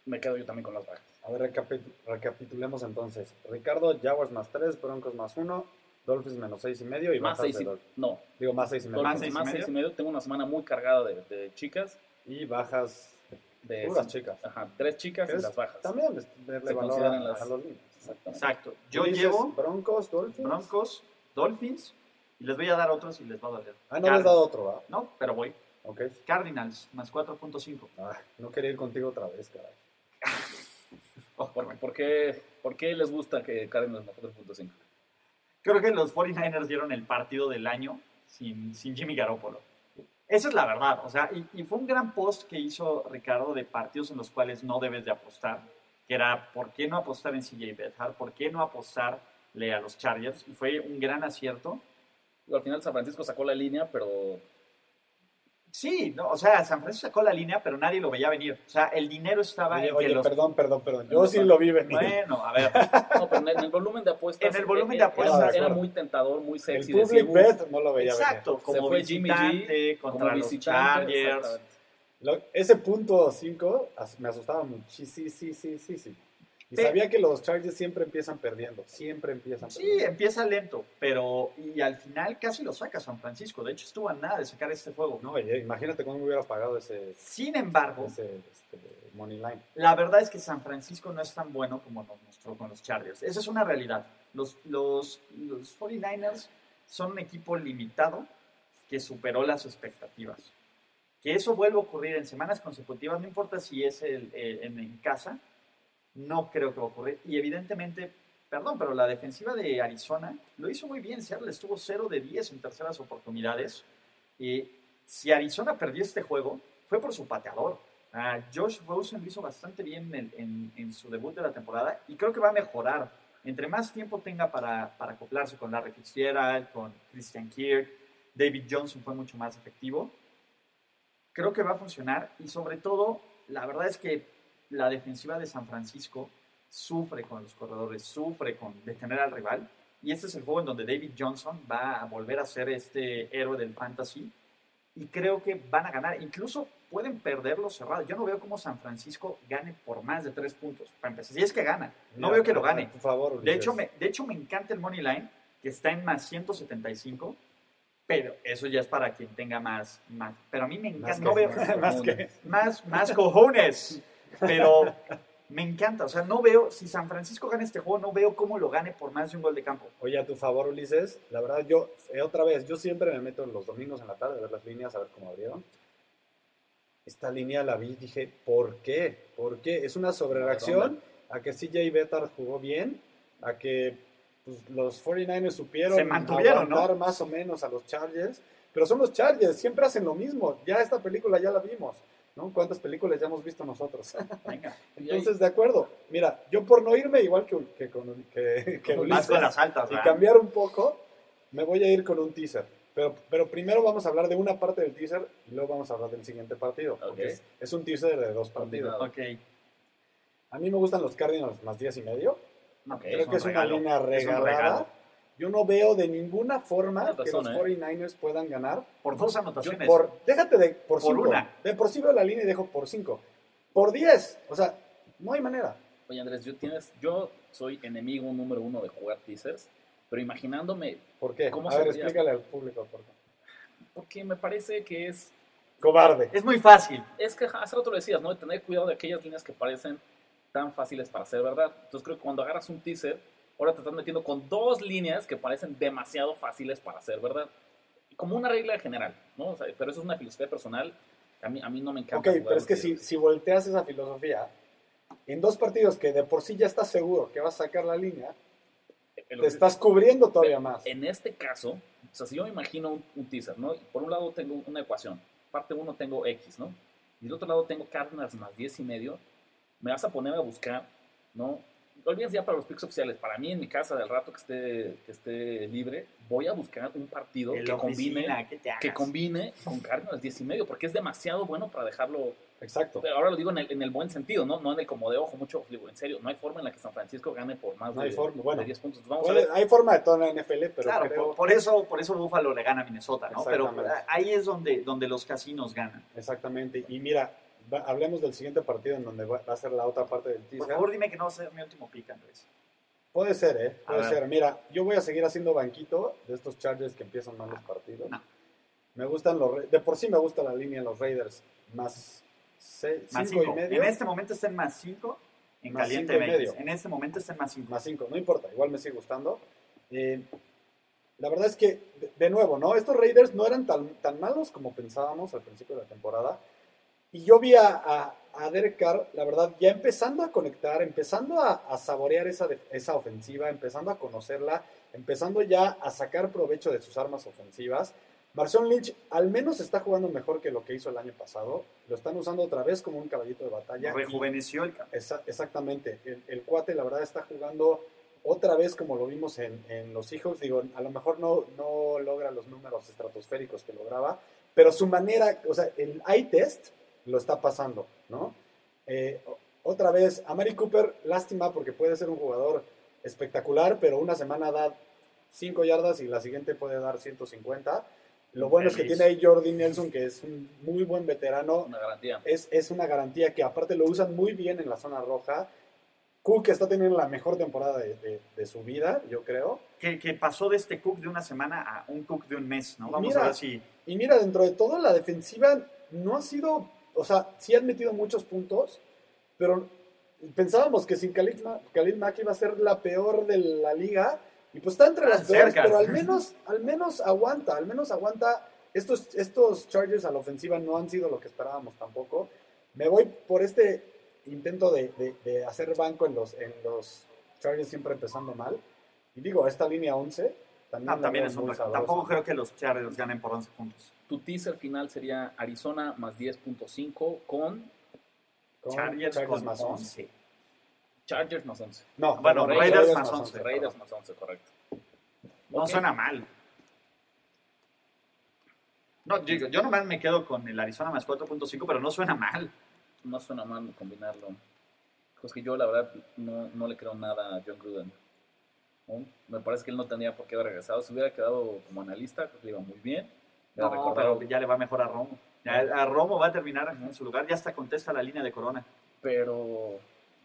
Me quedo yo también con las bajas. A ver, recapi- recapitulemos entonces. Ricardo, Jaguars más 3, Broncos más 1, Dolphins menos 6 y medio y Más bajas 6 de y, Dolphins. no, Digo, más 6 y medio. Dolphins seis y más medio. 6 y medio. Tengo una semana muy cargada de, de chicas. Y bajas De puras chicas. Ajá, tres chicas y es- las bajas. También Se consideran a, las- a los niños. Exacto. Yo llevo Broncos, Dolphins. Broncos, Dolphins, y les voy a dar otros y les va a doler. Ah, no les has dado otro, ¿va? No, pero voy. Ok. Cardinals, más 4.5. Ah, no quería ir contigo otra vez, caray. Oh, ¿Por, por qué, por qué les gusta que Cardinals más 4.5? Creo que los 49ers dieron el partido del año sin, sin Jimmy Garoppolo. Esa es la verdad. O sea, y, y fue un gran post que hizo Ricardo de partidos en los cuales no debes de apostar. Que era, ¿por qué no apostar en CJ Beathard? ¿Por qué no apostarle a los Chargers? Y fue un gran acierto. Al final San Francisco sacó la línea, pero Sí, no, o sea, San Francisco sacó la línea, pero nadie lo veía venir. O sea, el dinero estaba Oye, en que oye, los... perdón, perdón, perdón. Yo sí lo vi venir. Bueno, a ver, No, pero en el, en el volumen de apuestas. En el volumen de era- apuestas, Era, de era muy tentador, muy El sexy. public decir, "Uf, bet no lo veía exacto, como fue Jimmy G visitante como contra los visitante, Chargers. venir. Lo- ese punto 5 me asustaba muchísimo. Sí, sí, sí, sí. Y sabía que los Chargers siempre empiezan perdiendo. Siempre empiezan Sí, perdiendo. empieza lento, pero y al final casi lo saca San Francisco. De hecho, estuvo a nada de sacar este juego. No, oye, imagínate cómo me hubiera pagado ese, Sin embargo, ese este, money line. la verdad es que San Francisco no es tan bueno como nos mostró con los Chargers. Esa es una realidad. Los, los, los 49ers son un equipo limitado que superó las expectativas. Que eso vuelva a ocurrir en semanas consecutivas, no importa si es el- el- en, en casa, no creo que va a ocurrir. Y evidentemente, perdón, pero la defensiva de Arizona lo hizo muy bien. Seattle estuvo 0 de 10 en terceras oportunidades. Y si Arizona perdió este juego, fue por su pateador. Ah, Josh Rosen lo hizo bastante bien en- en su debut de la temporada y creo que va a mejorar Entre más tiempo tenga para, para acoplarse con Larry Fitzgerald, con Christian Kirk, David Johnson fue mucho más efectivo. Creo que va a funcionar y sobre todo, la verdad es que la defensiva de San Francisco sufre con los corredores, sufre con detener al rival. Y este es el juego en donde David Johnson va a volver a ser este héroe del fantasy. Y creo que van a ganar. Incluso pueden perderlo cerrado. Yo no veo cómo San Francisco gane por más de tres puntos. Para empezar, si es que gana. No Mira, veo que lo gane. Por favor, De hecho, me, de hecho, me encanta el Money Line, que está en más 175. Pero eso ya es para quien tenga más. más. Pero a mí me encanta. Más no que- veo, más que- más, más cojones. Pero me encanta. O sea, no veo, si San Francisco gana este juego, no veo cómo lo gane por más de un gol de campo. Oye, a tu favor, Ulises, la verdad, yo, eh, otra vez, yo siempre me meto en los domingos en la tarde a ver las líneas, a ver cómo abrieron. Esta línea la vi y dije, ¿por qué? ¿Por qué? Es una sobrereacción a que CJ Bettard jugó bien, a que pues, los 49ers supieron Se mantuvieron, ¿no? más o menos a los Chargers, pero son los Chargers, siempre hacen lo mismo. Ya esta película ya la vimos, ¿no? ¿Cuántas películas ya hemos visto nosotros? Venga. Entonces, de acuerdo. Mira, yo por no irme igual que, que, con- que, que más Ulises, con las altas, y cambiar un poco, me voy a ir con un teaser. Pero, pero primero vamos a hablar de una parte del teaser y luego vamos a hablar del siguiente partido. Porque Ok. es, es un teaser de dos partidos. Combinado. Ok. A mí me gustan los Cardinals más 10 y medio. Ok, Creo que es un una línea Es un regalada. Yo no veo de ninguna forma que los ¿eh? 49ers puedan ganar. Por dos anotaciones. Por, déjate de por Por 5. una. De por sí veo la línea y dejo por 5. Por 10. O sea, no hay manera. Oye, Andrés, yo, tienes, yo soy enemigo número uno de jugar teasers, pero imaginándome, ¿Por qué? ¿Cómo a ver, explícale al público. Por qué. porque me parece que es Cobarde. Es muy fácil. es que hace rato lo decías, ¿no? De tener cuidado de aquellas líneas que parecen tan fáciles para ser verdad. Entonces creo que cuando agarras un teaser, ahora te estás metiendo con dos líneas que parecen demasiado fáciles para ser verdad. Como una regla general, ¿no? O sea, pero eso es una filosofía personal. A mí, a mí no me encanta. Ok, pero es que si, si volteas esa filosofía, en dos partidos que de por sí ya estás seguro que vas a sacar la línea, te estás cubriendo todavía más. En este caso, o sea, si yo me imagino un, un teaser, ¿no? Por un lado tengo una ecuación. Parte uno tengo X, ¿no? Y del otro lado tengo Cardinals más 10 y medio. Me vas a poner a buscar, ¿no? Olvídense ya para los picks oficiales. Para mí, en mi casa, del rato que esté, que esté libre, voy a buscar un partido En que combine, oficina, ¿qué te hagas? que combine con Cardinals 10 y medio, porque es demasiado bueno para dejarlo Exacto. Ahora lo digo en el, en el buen sentido, ¿no? No en el como de ojo, mucho, digo, en serio, no hay forma en la que San Francisco gane por más No de, hay forma, bueno. de 10 puntos. Vamos a Puede- ver. hay forma de toda la NFL, pero claro, creo... por, por eso, por eso Buffalo le gana a Minnesota, ¿no? Pero ahí es donde, donde los casinos ganan. Exactamente. Y mira, va- hablemos del siguiente partido en donde va, va a ser la otra parte del Por teaser. favor, dime que no va a ser mi último pick, Andrés. Puede ser, ¿eh? A Puede ver. ser. Mira, yo voy a seguir haciendo banquito de estos Chargers que empiezan mal los partidos. No. Me gustan los... De por sí me gusta la línea de los Raiders más seis, Más cinco y 5. medio. En este momento está en más 5 en Más Caliente cinco y medio. En este momento está en más 5. más 5, no importa, igual me sigue gustando. Eh, la verdad es que, de, de nuevo, ¿no? Estos Raiders no eran tan, tan malos como pensábamos al principio de la temporada. Y yo vi a, a, a Derek Carr, la verdad, ya empezando a conectar, empezando a, a saborear esa, de- esa ofensiva, empezando a conocerla, empezando ya a sacar provecho de sus armas ofensivas. Marshawn Lynch al menos está jugando mejor que lo que hizo el año pasado. Lo están usando otra vez como un caballito de batalla. Rejuveneció el. Esa- exactamente. El, el cuate, la verdad, está jugando otra vez como lo vimos en, en los Seahawks. Digo, a lo mejor no, no logra los números estratosféricos que lograba, pero su manera, o sea, el eye test lo está pasando, ¿no? Eh, otra vez, a Mari Cooper, lástima porque puede ser un jugador espectacular, pero una semana da 5 yardas y la siguiente puede dar 150. Lo bueno es que tiene ahí Jordi Nelson, que es un muy buen veterano, Una garantía. es, es una garantía que aparte lo usan muy bien en la zona roja. Cook está teniendo la mejor temporada de, de- de su vida, yo creo. Que, que pasó de este Cook de una semana a un Cook de un mes, ¿no? Vamos Mira. a ver si. Y mira, dentro de todo, la defensiva no ha sido, o sea, sí han metido muchos puntos, pero pensábamos que sin Khalil, Ma- Khalil Mack iba a ser la peor de la liga, y pues está entre Tan las peores, pero al menos, al menos aguanta, al menos aguanta. Estos, estos Chargers a la ofensiva no han sido lo que esperábamos tampoco. Me voy por este intento de, de- de hacer banco en los, en los Chargers siempre empezando mal. Y digo, esta línea 11 también, No, la también es. Tampoco creo que los Chargers ganen por 11 puntos. Tu teaser final sería Arizona más 10.5 con Con Chargers, Chargers con más 11. 11. Chargers más 11. No, Bueno, perdón, Raiders más más 11, 11. Raiders más 11, correcto. No Ok. suena mal. No, digo, yo nomás me quedo con el Arizona más 4.5, pero no suena mal. No suena mal combinarlo. Pues que yo, la verdad, no, no le creo nada a John Gruden. ¿No? Me parece que él no tendría por qué haber regresado. Si hubiera quedado como analista, creo que le iba muy bien. No, pero ya le va mejor a Romo. Ya, a Romo va a terminar en su lugar. Ya hasta contesta la línea de Corona. pero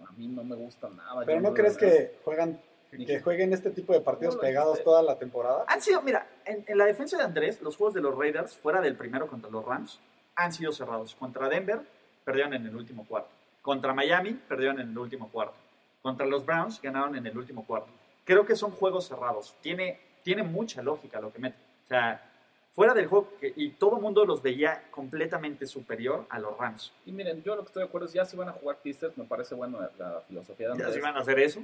a mí no me gusta nada. Pero ¿no crees que juegan que jueguen este tipo de partidos ¿Cómo lo pegados dijiste? toda la temporada? Han sido, mira, en, en la defensa de Andrés, los juegos de los Raiders, fuera del primero contra los Rams, han sido cerrados. Contra Denver, perdieron en el último cuarto. Contra Miami, perdieron en el último cuarto. Contra los Browns, ganaron en el último cuarto. Creo que son juegos cerrados. Tiene, tiene mucha lógica lo que mete. O sea, fuera del juego, y todo el mundo los veía completamente superior a los Rams. Y miren, yo lo que estoy de acuerdo es ya si van a jugar Pistons, me parece bueno la, filosofía de ¿Ya Andrés. se iban a hacer eso?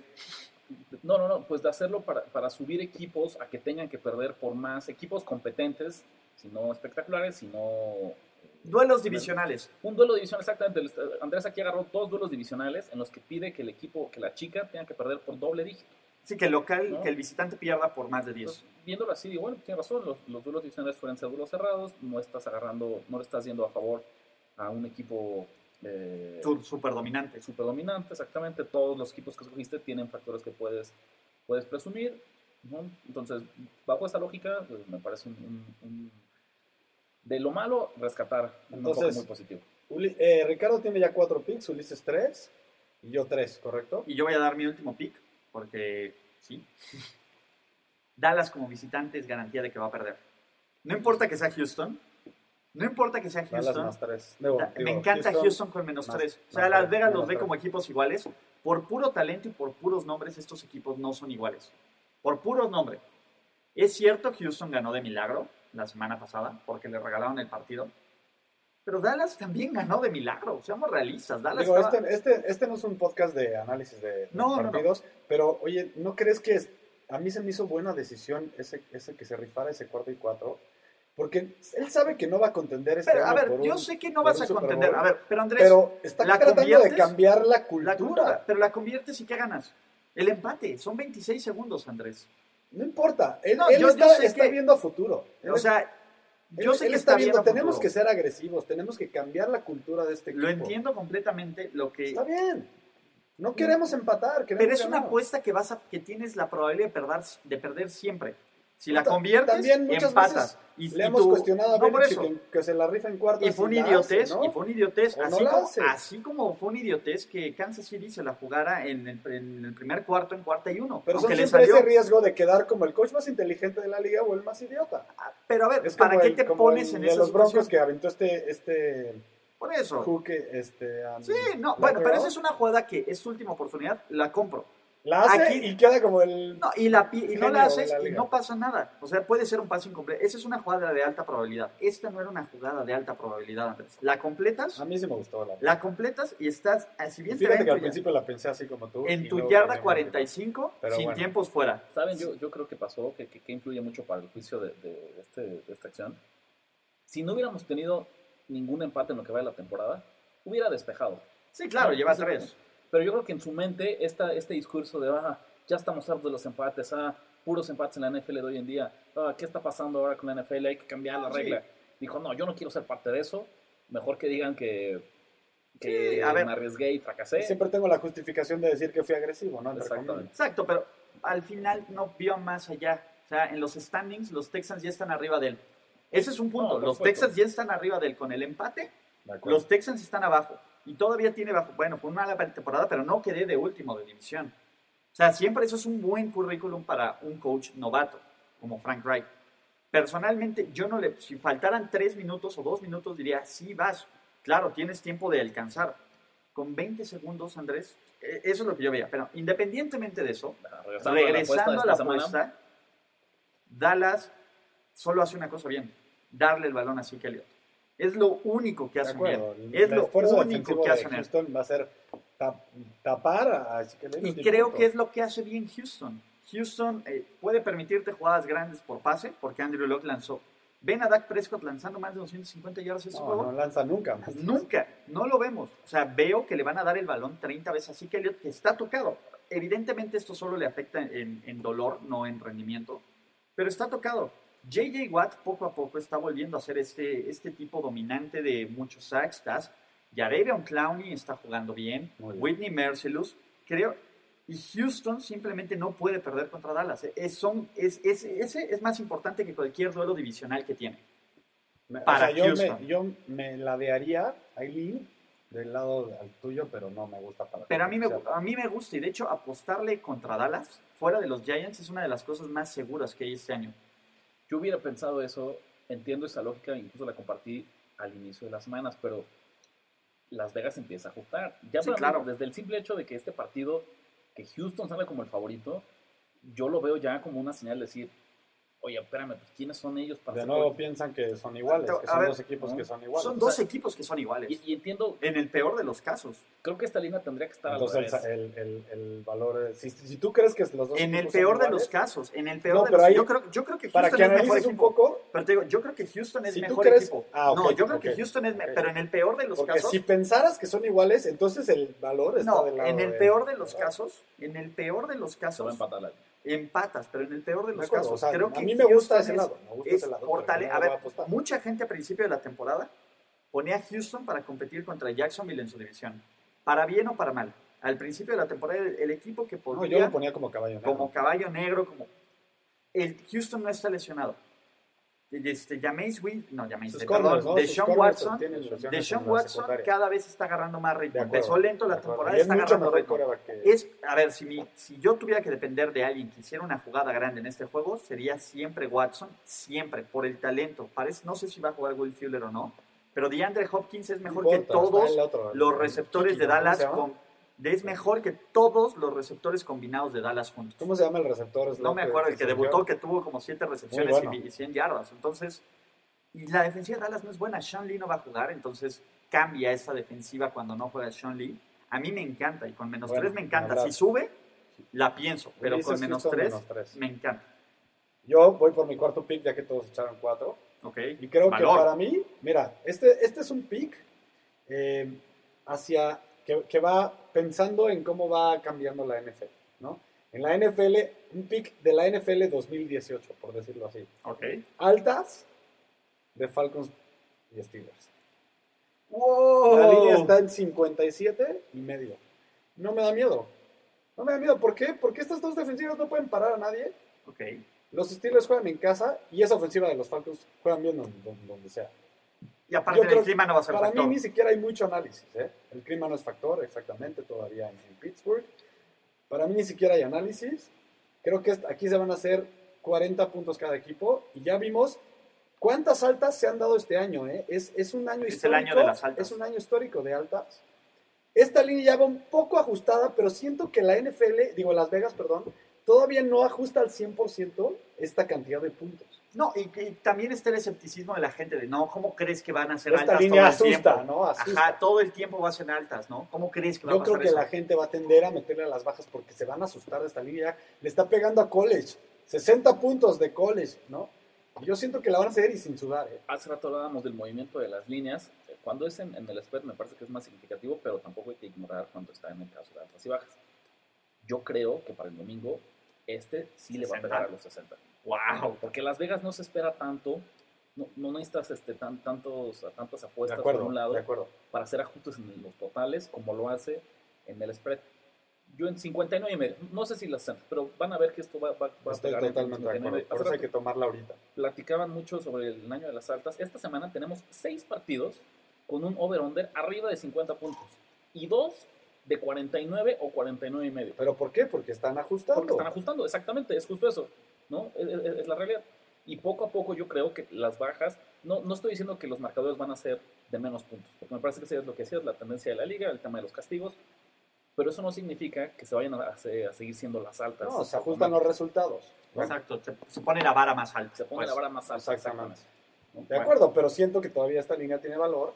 No, no, no, pues de hacerlo para, para subir equipos a que tengan que perder por más equipos competentes, si no espectaculares, si no... eh, Duelos divisionales. Un duelo divisional, exactamente. Andrés aquí agarró dos duelos divisionales en los que pide que el equipo, que la chica tenga que perder por doble dígito. Sí, que el local, ¿No? que el visitante pierda por más de 10. Entonces, viéndolo así, digo, bueno, tiene razón, los, los duelos divisionales suelen ser duelos cerrados, no estás agarrando, no le estás yendo a favor a un equipo eh, Súper dominante. super dominante, exactamente. Todos los equipos que escogiste tienen factores que puedes, puedes presumir. ¿no? Entonces, bajo esa lógica, pues, me parece un, un- un- de lo malo, rescatar un enfoque Entonces- muy positivo. Uli- eh, Ricardo tiene ya cuatro picks, Ulises tres y yo tres, ¿correcto? Y yo voy a dar mi último pick, porque sí. Dallas como visitante es garantía de que va a perder. No importa que sea Houston. No importa que sea Dallas Houston. más tres. Da- digo, me encanta Houston, con menos más- 3. O sea, Las Vegas los ve tres. como equipos iguales. Por puro talento y por puros nombres, estos equipos no son iguales. Por puros nombres. Es cierto, Houston ganó de milagro la semana pasada porque le regalaron el partido. Pero Dallas también ganó de milagro. Seamos realistas. Dallas Digo, estaba- este, este, este no es un podcast de análisis de, de No, no, no. partidos, pero oye, ¿no crees que es- a mí se me hizo buena decisión ese, ese que se rifara ese cuarto y cuatro? Porque él sabe que no va a contender este Pero, a ver, por yo un- sé que no vas a contender. Bowl, A ver, pero Andrés, pero está ¿la tratando de cambiar la la cultura. pero la conviertes y ¿qué ganas? El empate, son 26 segundos, Andrés. No importa, él, No, él yo- yo está, sé está que- viendo a futuro. Él O sea, Él- yo sé él que está está viendo, tenemos que ser agresivos, tenemos que cambiar la cultura de este equipo. Lo entiendo completamente lo que... Está bien. No queremos empatar, queremos Pero es una ganar. apuesta que vas a, que tienes la probabilidad de perder, de perder siempre. Si la conviertes, también muchas empatas. Y, Le y hemos tú- cuestionado a no por eso. que, que se la rifa en cuartos Y fue un idiotez, y fue un idiotez, no así, como, hace. así como fue un idiotez que Kansas City se la jugara en el, en el primer cuarto, en cuarta y uno. Pero siempre salió. ese riesgo de quedar como el coach más inteligente de la liga o el más idiota. Pero a ver, Es ¿para qué el- te pones el en esa los broncos situación? que aventó este este Por eso. hook este um, Sí, no, bueno, pero esa es una jugada que es tu última oportunidad, la compro. La hace aquí- y queda como el No, y, la, y no la haces la y no pasa nada. O sea, puede ser un pase incompleto. Esa es una jugada de alta probabilidad. Esta no era una jugada de alta probabilidad, Andrés. La completas, a mí sí me gustó la la completas y estás, si bien te Fíjate que al principio la pensé así como tú. en tu yarda cambié mi 45, Pero sin bueno. tiempos fuera. ¿Saben? Yo, yo creo que pasó, que, que, que influye mucho para el juicio de, de este, de esta acción. Si no hubiéramos tenido ningún empate en lo que va de la temporada, hubiera despejado. Sí, claro, No, lleva tres. Pero yo creo que en su mente esta, este discurso de, ah, ya estamos hartos de los empates, ah, puros empates en la NFL de hoy en día, ah, ¿qué está pasando ahora con la NFL? Hay que cambiar la sí. regla. Dijo, no, yo no quiero ser parte de eso. Mejor que digan que, que Sí, a ver. me arriesgué y fracasé. Siempre tengo la justificación de decir que fui agresivo, ¿no? Exactamente. Exacto, pero al final no vio más allá. O sea, en los standings los Texans ya están arriba de él. Ese es un punto. No, los. Texans ya están arriba de él con el empate. Los Texans están abajo. Y todavía tiene bajo. Bueno, fue una mala temporada, pero no quedé de último de división. O sea, siempre eso es un buen currículum para un coach novato, como Frank Reich. Personalmente, yo no le. Si faltaran tres minutos o dos minutos, diría, sí, vas. Claro, tienes tiempo de alcanzar. Con 20 segundos, Andrés, eh, eso es lo que yo veía. Pero independientemente de eso, Regresando, a la a apuesta, Dallas solo hace una cosa bien, darle el balón a Zeke Elliott. Es lo único que hacen bien. Es lo único que hacen. Houston va a ser tap- tapar a Y creo que es lo que hace bien Houston. Houston eh, puede permitirte jugadas grandes por pase, porque Andrew Locke lanzó ¿Ven a Dak Prescott lanzando más de 250 yardas ese No, juego? no lanza nunca más. Nunca, no lo vemos. O sea, veo que le van a dar el balón 30 veces así que Elliott que está tocado. Evidentemente esto solo le afecta en, en dolor, no en rendimiento, pero está tocado. JJ Watt poco a poco está volviendo a ser este, este tipo dominante de muchos sacks, tas. Jadavion Clowney está jugando bien. Whitney Mercilus, creo, y Houston simplemente no puede perder contra Dallas. ¿eh? Es, son, es, es- ese es más importante que cualquier duelo divisional que tiene. Para o sea, yo me, yo me ladearía a Eileen del lado al tuyo, pero no me gusta para Pero a mí, me, a mí me gusta y de hecho apostarle contra Dallas, fuera de los Giants, es una de las cosas más seguras que hay este año. Yo hubiera pensado eso, entiendo esa lógica, incluso la compartí al inicio de las semanas, pero Las Vegas empieza a ajustar. Ya Sí, claro. desde el simple hecho de que este partido, que Houston sale como el favorito, yo lo veo ya como una señal de decir, oye, espérame, pues ¿quiénes son ellos para de nuevo fuertes?". piensan que son iguales, que son ver, dos equipos ¿no? que son iguales. Son o dos sea, equipos que son iguales. Y, y entiendo, en el peor de los casos. creo que esta línea tendría que estar al Entonces revés. el, el, el valor, si, si tú crees que los dos En el peor de iguales, los casos. En el peor No, de pero los ahí- yo creo, yo creo que para Houston que es mejor analices un equipo. poco, Pero te digo, yo creo que Houston es Si tú mejor crees- equipo. Ah, no, yo creo que Houston es. me- Ok. Pero en el peor de los porque casos. si pensaras que son iguales, entonces el valor está no, del lado en el peor de los casos. En el peor de los Se va a casos. empatar la Empatas, pero en el peor de los acuerdo, casos. o sea, creo a que mí me gusta ese lado, me gusta es ese lado, no a ver, a mucha gente a principio de la temporada ponía a Houston para competir contra Jacksonville en su división. Para bien o para mal. Al principio de la temporada, el, el equipo que No, podía, yo lo ponía como caballo negro. como caballo negro, como. El Houston no está lesionado. Este, Jameis Winston, no, perdón, ¿no? Sus Deshaun corners Watson, en la Watson cada vez está agarrando más ritmo. De Empezó lento la de temporada, está agarrando ritmo. que- Es, a ver, si, mi- si yo tuviera que depender de alguien que hiciera una jugada grande en este juego, sería siempre Watson, siempre, por el talento. Parece, no sé si va a jugar Will Fuller o no, pero DeAndre Hopkins es mejor que todos otro, los receptores Kiki, de ¿no? ¿Cómo Dallas. con- es mejor que todos los receptores combinados de Dallas juntos. ¿Cómo se llama el receptor? Es No me acuerdo, el que debutó, que tuvo como siete recepciones Muy bueno. y- y 100 yardas. Entonces, y la defensiva de Dallas no es buena. Sean Lee no va a jugar, entonces cambia esa defensiva cuando no juega Sean Lee. A mí me encanta y con menos Bueno, 3 me encanta. Si sube, la pienso, pero con menos Houston 3 menos tres. me encanta. Yo voy por mi cuarto pick, ya que todos echaron cuatro. ¿Ok? Y creo Valor. que para mí, mira, este, este es un pick eh, hacia que, que va pensando en cómo va cambiando la NFL, ¿no? En la NFL, un pick de la NFL 2018, por decirlo así. Ok. Altas de Falcons y Steelers. ¡Wow! La línea está en 57 y medio. No me da miedo. No me da miedo. ¿Por qué? Porque estas dos defensivas no pueden parar a nadie. Ok. Los Steelers juegan en casa y esa ofensiva de los Falcons juegan bien donde, donde- donde sea. Y aparte del clima no va a ser Para factor. mí ni siquiera hay mucho análisis. ¿eh? El clima no es factor exactamente todavía en, en Pittsburgh. Para mí ni siquiera hay análisis. Creo que aquí se van a hacer 40 puntos cada equipo y ya vimos cuántas altas se han dado este año. ¿eh? Es, es un año Es el histórico. año de las altas. Es un año histórico de altas. Esta línea ya va un poco ajustada, pero siento que la NFL, digo Las Vegas, perdón, todavía no ajusta al 100% esta cantidad de puntos. No, y, y también está el escepticismo de la gente de, no, ¿cómo crees que van a ser Esta altas línea todo el asusta, tiempo? ¿no? Asusta. Ajá, todo el tiempo va a ser altas, ¿no? ¿Cómo crees que va a Yo creo pasar que eso? la gente va a tender a meterle a las bajas porque se van a asustar de esta línea. Le está pegando a college. 60 puntos de college, ¿no? Yo siento que la van a hacer y sin sudar, ¿eh? Hace rato hablábamos del movimiento de las líneas. Cuando es en, en el spread me parece que es más significativo, pero tampoco hay que ignorar cuando está en el caso de altas y bajas. Yo creo que para el domingo este sí le va a 60. pegar a los 60. ¡Wow! Porque Las Vegas no se espera tanto, no, no necesitas este, tan, tantos, tantas apuestas acuerdo, por un lado para hacer ajustes en los totales como lo hace en el spread. Yo en 59 y medio, no sé si las hacen, pero van a ver que esto va, va- va a Estoy pegar en totalmente de 59. acuerdo. Por eso hay que tomarla ahorita. platicaban mucho sobre el año de las altas. Esta semana tenemos seis partidos con un over-under arriba de 50 puntos y dos de 49 o 49 y medio. ¿Pero por qué? Porque están ajustando. Porque están ajustando, exactamente, es justo eso, ¿no? Es, es- es la realidad. Y poco a poco yo creo que las bajas, no, no estoy diciendo que los marcadores van a ser de menos puntos, porque me parece que eso es lo que decías, la tendencia de la liga, el tema de los castigos, pero eso no significa que se vayan a, a se- a seguir siendo las altas. No, se ajustan los resultados. ¿no? Exacto, se, se pone la vara más alta. Se pone pues. la vara más alta. Exactamente. ¿no? De acuerdo, pero siento que todavía esta línea tiene valor.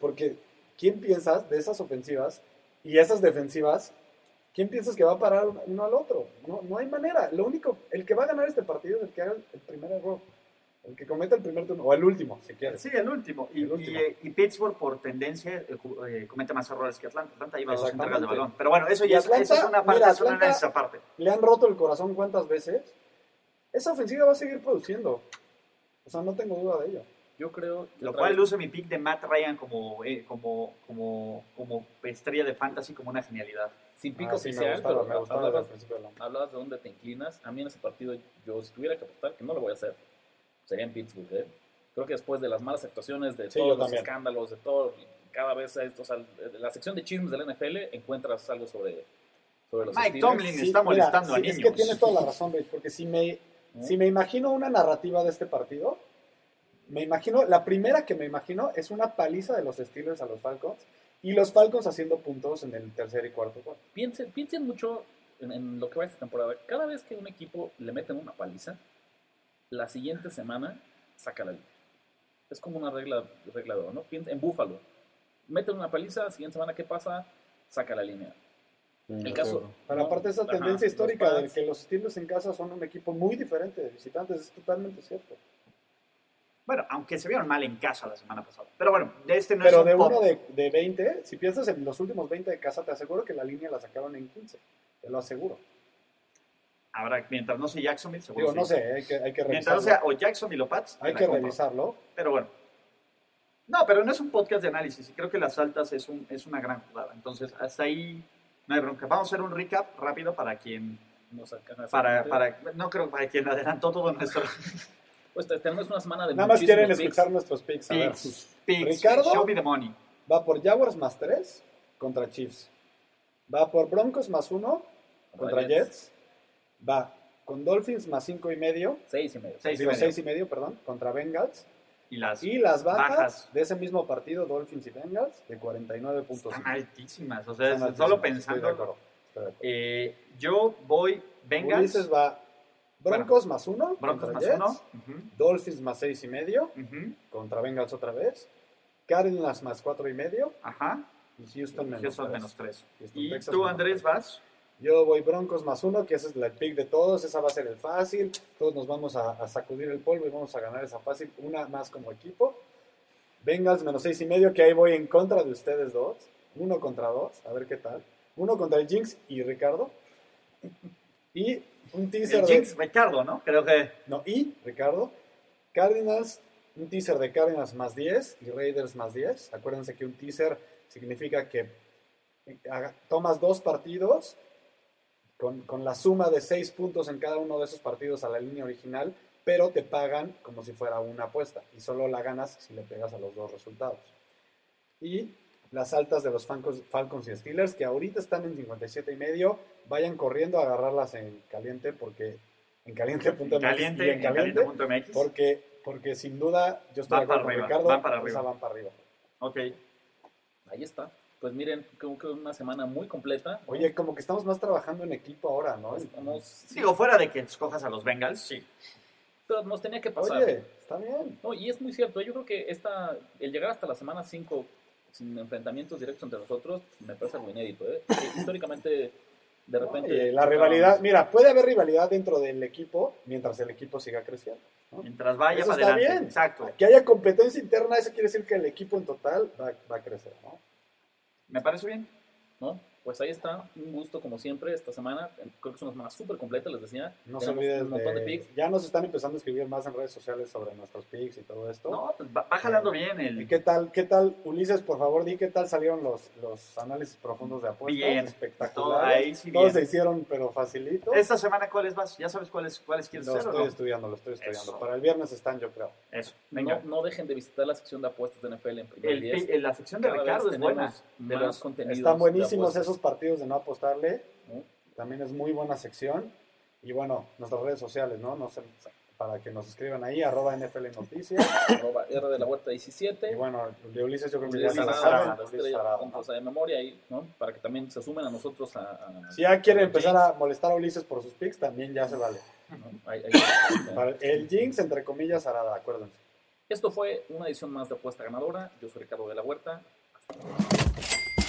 Porque, ¿quién piensas de esas ofensivas y esas defensivas? ¿Quién piensas que va a parar uno al otro? No, no hay manera. Lo único, el que va a ganar este partido es el que haga el primer error. El que cometa el primer turno, o el último, si quieres. Sí, el último. Y, El último. y, eh, y Pittsburgh, por tendencia, eh, eh, comete más errores que Atlanta. Atlanta lleva dos entregas de balón. Pero bueno, eso ya es, Atlanta, eso es una parte, mira, es un Atlanta- análisis aparte. Le han roto el corazón cuántas veces. Esa ofensiva va a seguir produciendo. O sea, no tengo duda de ello. Yo creo que Lo cual vez- luce mi pick de Matt Ryan como, eh, como, como, como estrella de fantasy, como una genialidad. sin pico Ah, sí, oficial, gustaba, pero me gustaba hablabas, hablabas de dónde te inclinas. A mí en ese partido, yo si tuviera que apostar, que no lo voy a hacer, sería en Pittsburgh. ¿eh? Creo que después de las malas actuaciones, de Sí, todos los también. escándalos, de todo, cada vez, esto, o sea, la sección de chismes del NFL encuentras algo sobre, sobre los Mike Steelers. Tomlin está molestando a sí, niños. Es que tienes toda la razón, Rich, porque si me, ¿no? si me imagino una narrativa de este partido, me imagino, la primera que me imagino es una paliza de los Steelers a los Falcons y los Falcons haciendo puntos en el tercer y cuarto cuarto. piensen, piensen mucho en, en lo que va esta temporada. Cada vez que un equipo le meten una paliza, la siguiente semana saca la línea. Es como una regla, regla de oro, ¿no? Piensa- En Búfalo, meten una paliza, la siguiente semana, ¿qué pasa? Saca la línea. El caso- Pero no, aparte de esa tendencia histórica de que los Steelers en casa son un equipo muy diferente de visitantes, es totalmente cierto. Bueno, aunque se vieron mal en casa la semana pasada. Pero bueno, de este no Pero es un de pop. uno de, de 20, si piensas en los últimos 20 de casa, te aseguro que la línea la sacaron en 15. Te lo aseguro. Ahora, mientras no sea Jacksonville, seguro Digo, no sí. sé, hay que, hay que Mientras no revisarlo. sea o Jacksonville o Pats, Hay que compro. revisarlo. Pero bueno. No, pero no es un podcast de análisis y creo que las altas es, un, es una gran jugada. Entonces, hasta ahí no hay bronca. Vamos a hacer un recap rápido para quien, No para, para, no creo para quien adelantó todo nuestro Pues te- tenemos una semana de Nada más quieren picks. escuchar nuestros picks. A ver. picks. picks. Ricardo. Show me the money. Va por Jaguars más 3 contra Chiefs. Va por Broncos más 1 contra Jets. Jets. Va con Dolphins más 5 y medio. Seis y medio. Seis y Digo, medio. 6 y medio, perdón, contra Bengals. Y las Y las bajas, Bajas. de ese mismo partido, Dolphins y Bengals, de 49.5. están altísimas. O sea, Están solo altísimas, estoy de pensando. acuerdo, estoy de acuerdo. eh, yo voy Bengals, Ulises va Broncos más 1 Broncos más Jets. uno. Ujú, Dolphins más 6 y medio ujú, contra Bengals otra vez. Cardinals más 4 y medio. Ajá. Y Houston menos Houston 3. menos 3. Houston, Y Texas, tú, Andrés, tres. vas. Yo voy Broncos más uno, que ese es el pick de todos, esa va a ser el fácil, todos nos vamos a, a sacudir el polvo y vamos a ganar esa fácil, una más como equipo. Bengals menos seis y medio, que ahí voy en contra de ustedes dos, uno contra dos, a ver qué tal. Uno contra el Jinx y Ricardo. Y un teaser El de... Jinx, Ricardo, ¿no? Creo que. No, y Ricardo. Cardinals, un teaser de Cardinals más 10 y Raiders más 10. Acuérdense que un teaser significa que eh, tomas dos partidos con, con la suma de 6 puntos en cada uno de esos partidos a la línea original, pero te pagan como si fuera una apuesta y solo la ganas si le pegas a los dos resultados. Y las altas de los Falcons, Falcons y Steelers, que ahorita están en 57 y medio, vayan corriendo a agarrarlas en caliente porque en caliente.mx Caliente, y en caliente.mx. porque, porque sin duda yo estoy Van de acuerdo para con arriba, Ricardo, van para arriba. van para arriba. Ok. Ahí está. Pues miren, creo que una semana muy completa. Oye, como que estamos más trabajando en equipo ahora, ¿no? Estamos- Digo, fuera de que escojas a los Bengals, sí. pero nos tenía que pasar. Oye, está bien. No, y es muy cierto. Yo creo que esta, el llegar hasta la semana 5 sin enfrentamientos directos entre nosotros me parece algo inédito. ¿eh? Históricamente, de repente. La rivalidad, mira, puede haber rivalidad dentro del equipo mientras el equipo siga creciendo. ¿no? Mientras vaya Eso para está adelante. bien. Exacto. Que haya competencia interna, eso quiere decir que el equipo en total va, va a crecer, ¿no? Me parece bien. ¿no? Pues ahí está. Un gusto, como siempre, esta semana. Creo que es una semana súper completa, les decía. No se olviden un montón de, de, picks. Ya nos están empezando a escribir más en redes sociales sobre nuestros picks y todo esto. No, pues va, va jalando bien ¿Y el. qué tal, qué tal, Ulises, por favor, di qué tal salieron los, los análisis profundos de apuestas? Bien. Ahí sí Todos bien. se hicieron, pero facilito. Esta semana, ¿cuáles vas? ¿Ya sabes cuáles, cuáles quieres Lo hacer o estoy no? estudiando, lo estoy estudiando. Eso. Para el viernes están, yo creo. Eso. Venga. No, no dejen de visitar la sección de apuestas de NFL en primer El, 10. pi- la sección de Cada Ricardo es buena. De más los- contenidos Están buenísimos apuestas, esos partidos de no apostarle. ¿no? También es muy buena sección. Y bueno, nuestras redes sociales, ¿no? No sé, para que nos escriban ahí, arroba NFL Noticias. Arroba R de la Huerta Y 17. bueno, el de Ulises yo creo que ya de memoria y, ¿no? Para que también se sumen a nosotros a... a- Si ya quieren empezar Jinx, a molestar a Ulises por sus picks, también ya se vale. ¿no? Ahí- ahí- Para el Jinx, entre comillas, Arada, acuérdense. Esto fue una edición más de Apuesta Ganadora. Yo soy Ricardo de la Huerta.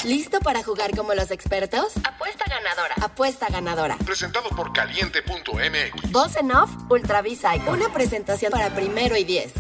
¿Listo para jugar como los expertos? Apuesta ganadora. Apuesta ganadora. Presentado por caliente.mx. Voz en off, Ultravisa. Una presentación para primero y diez.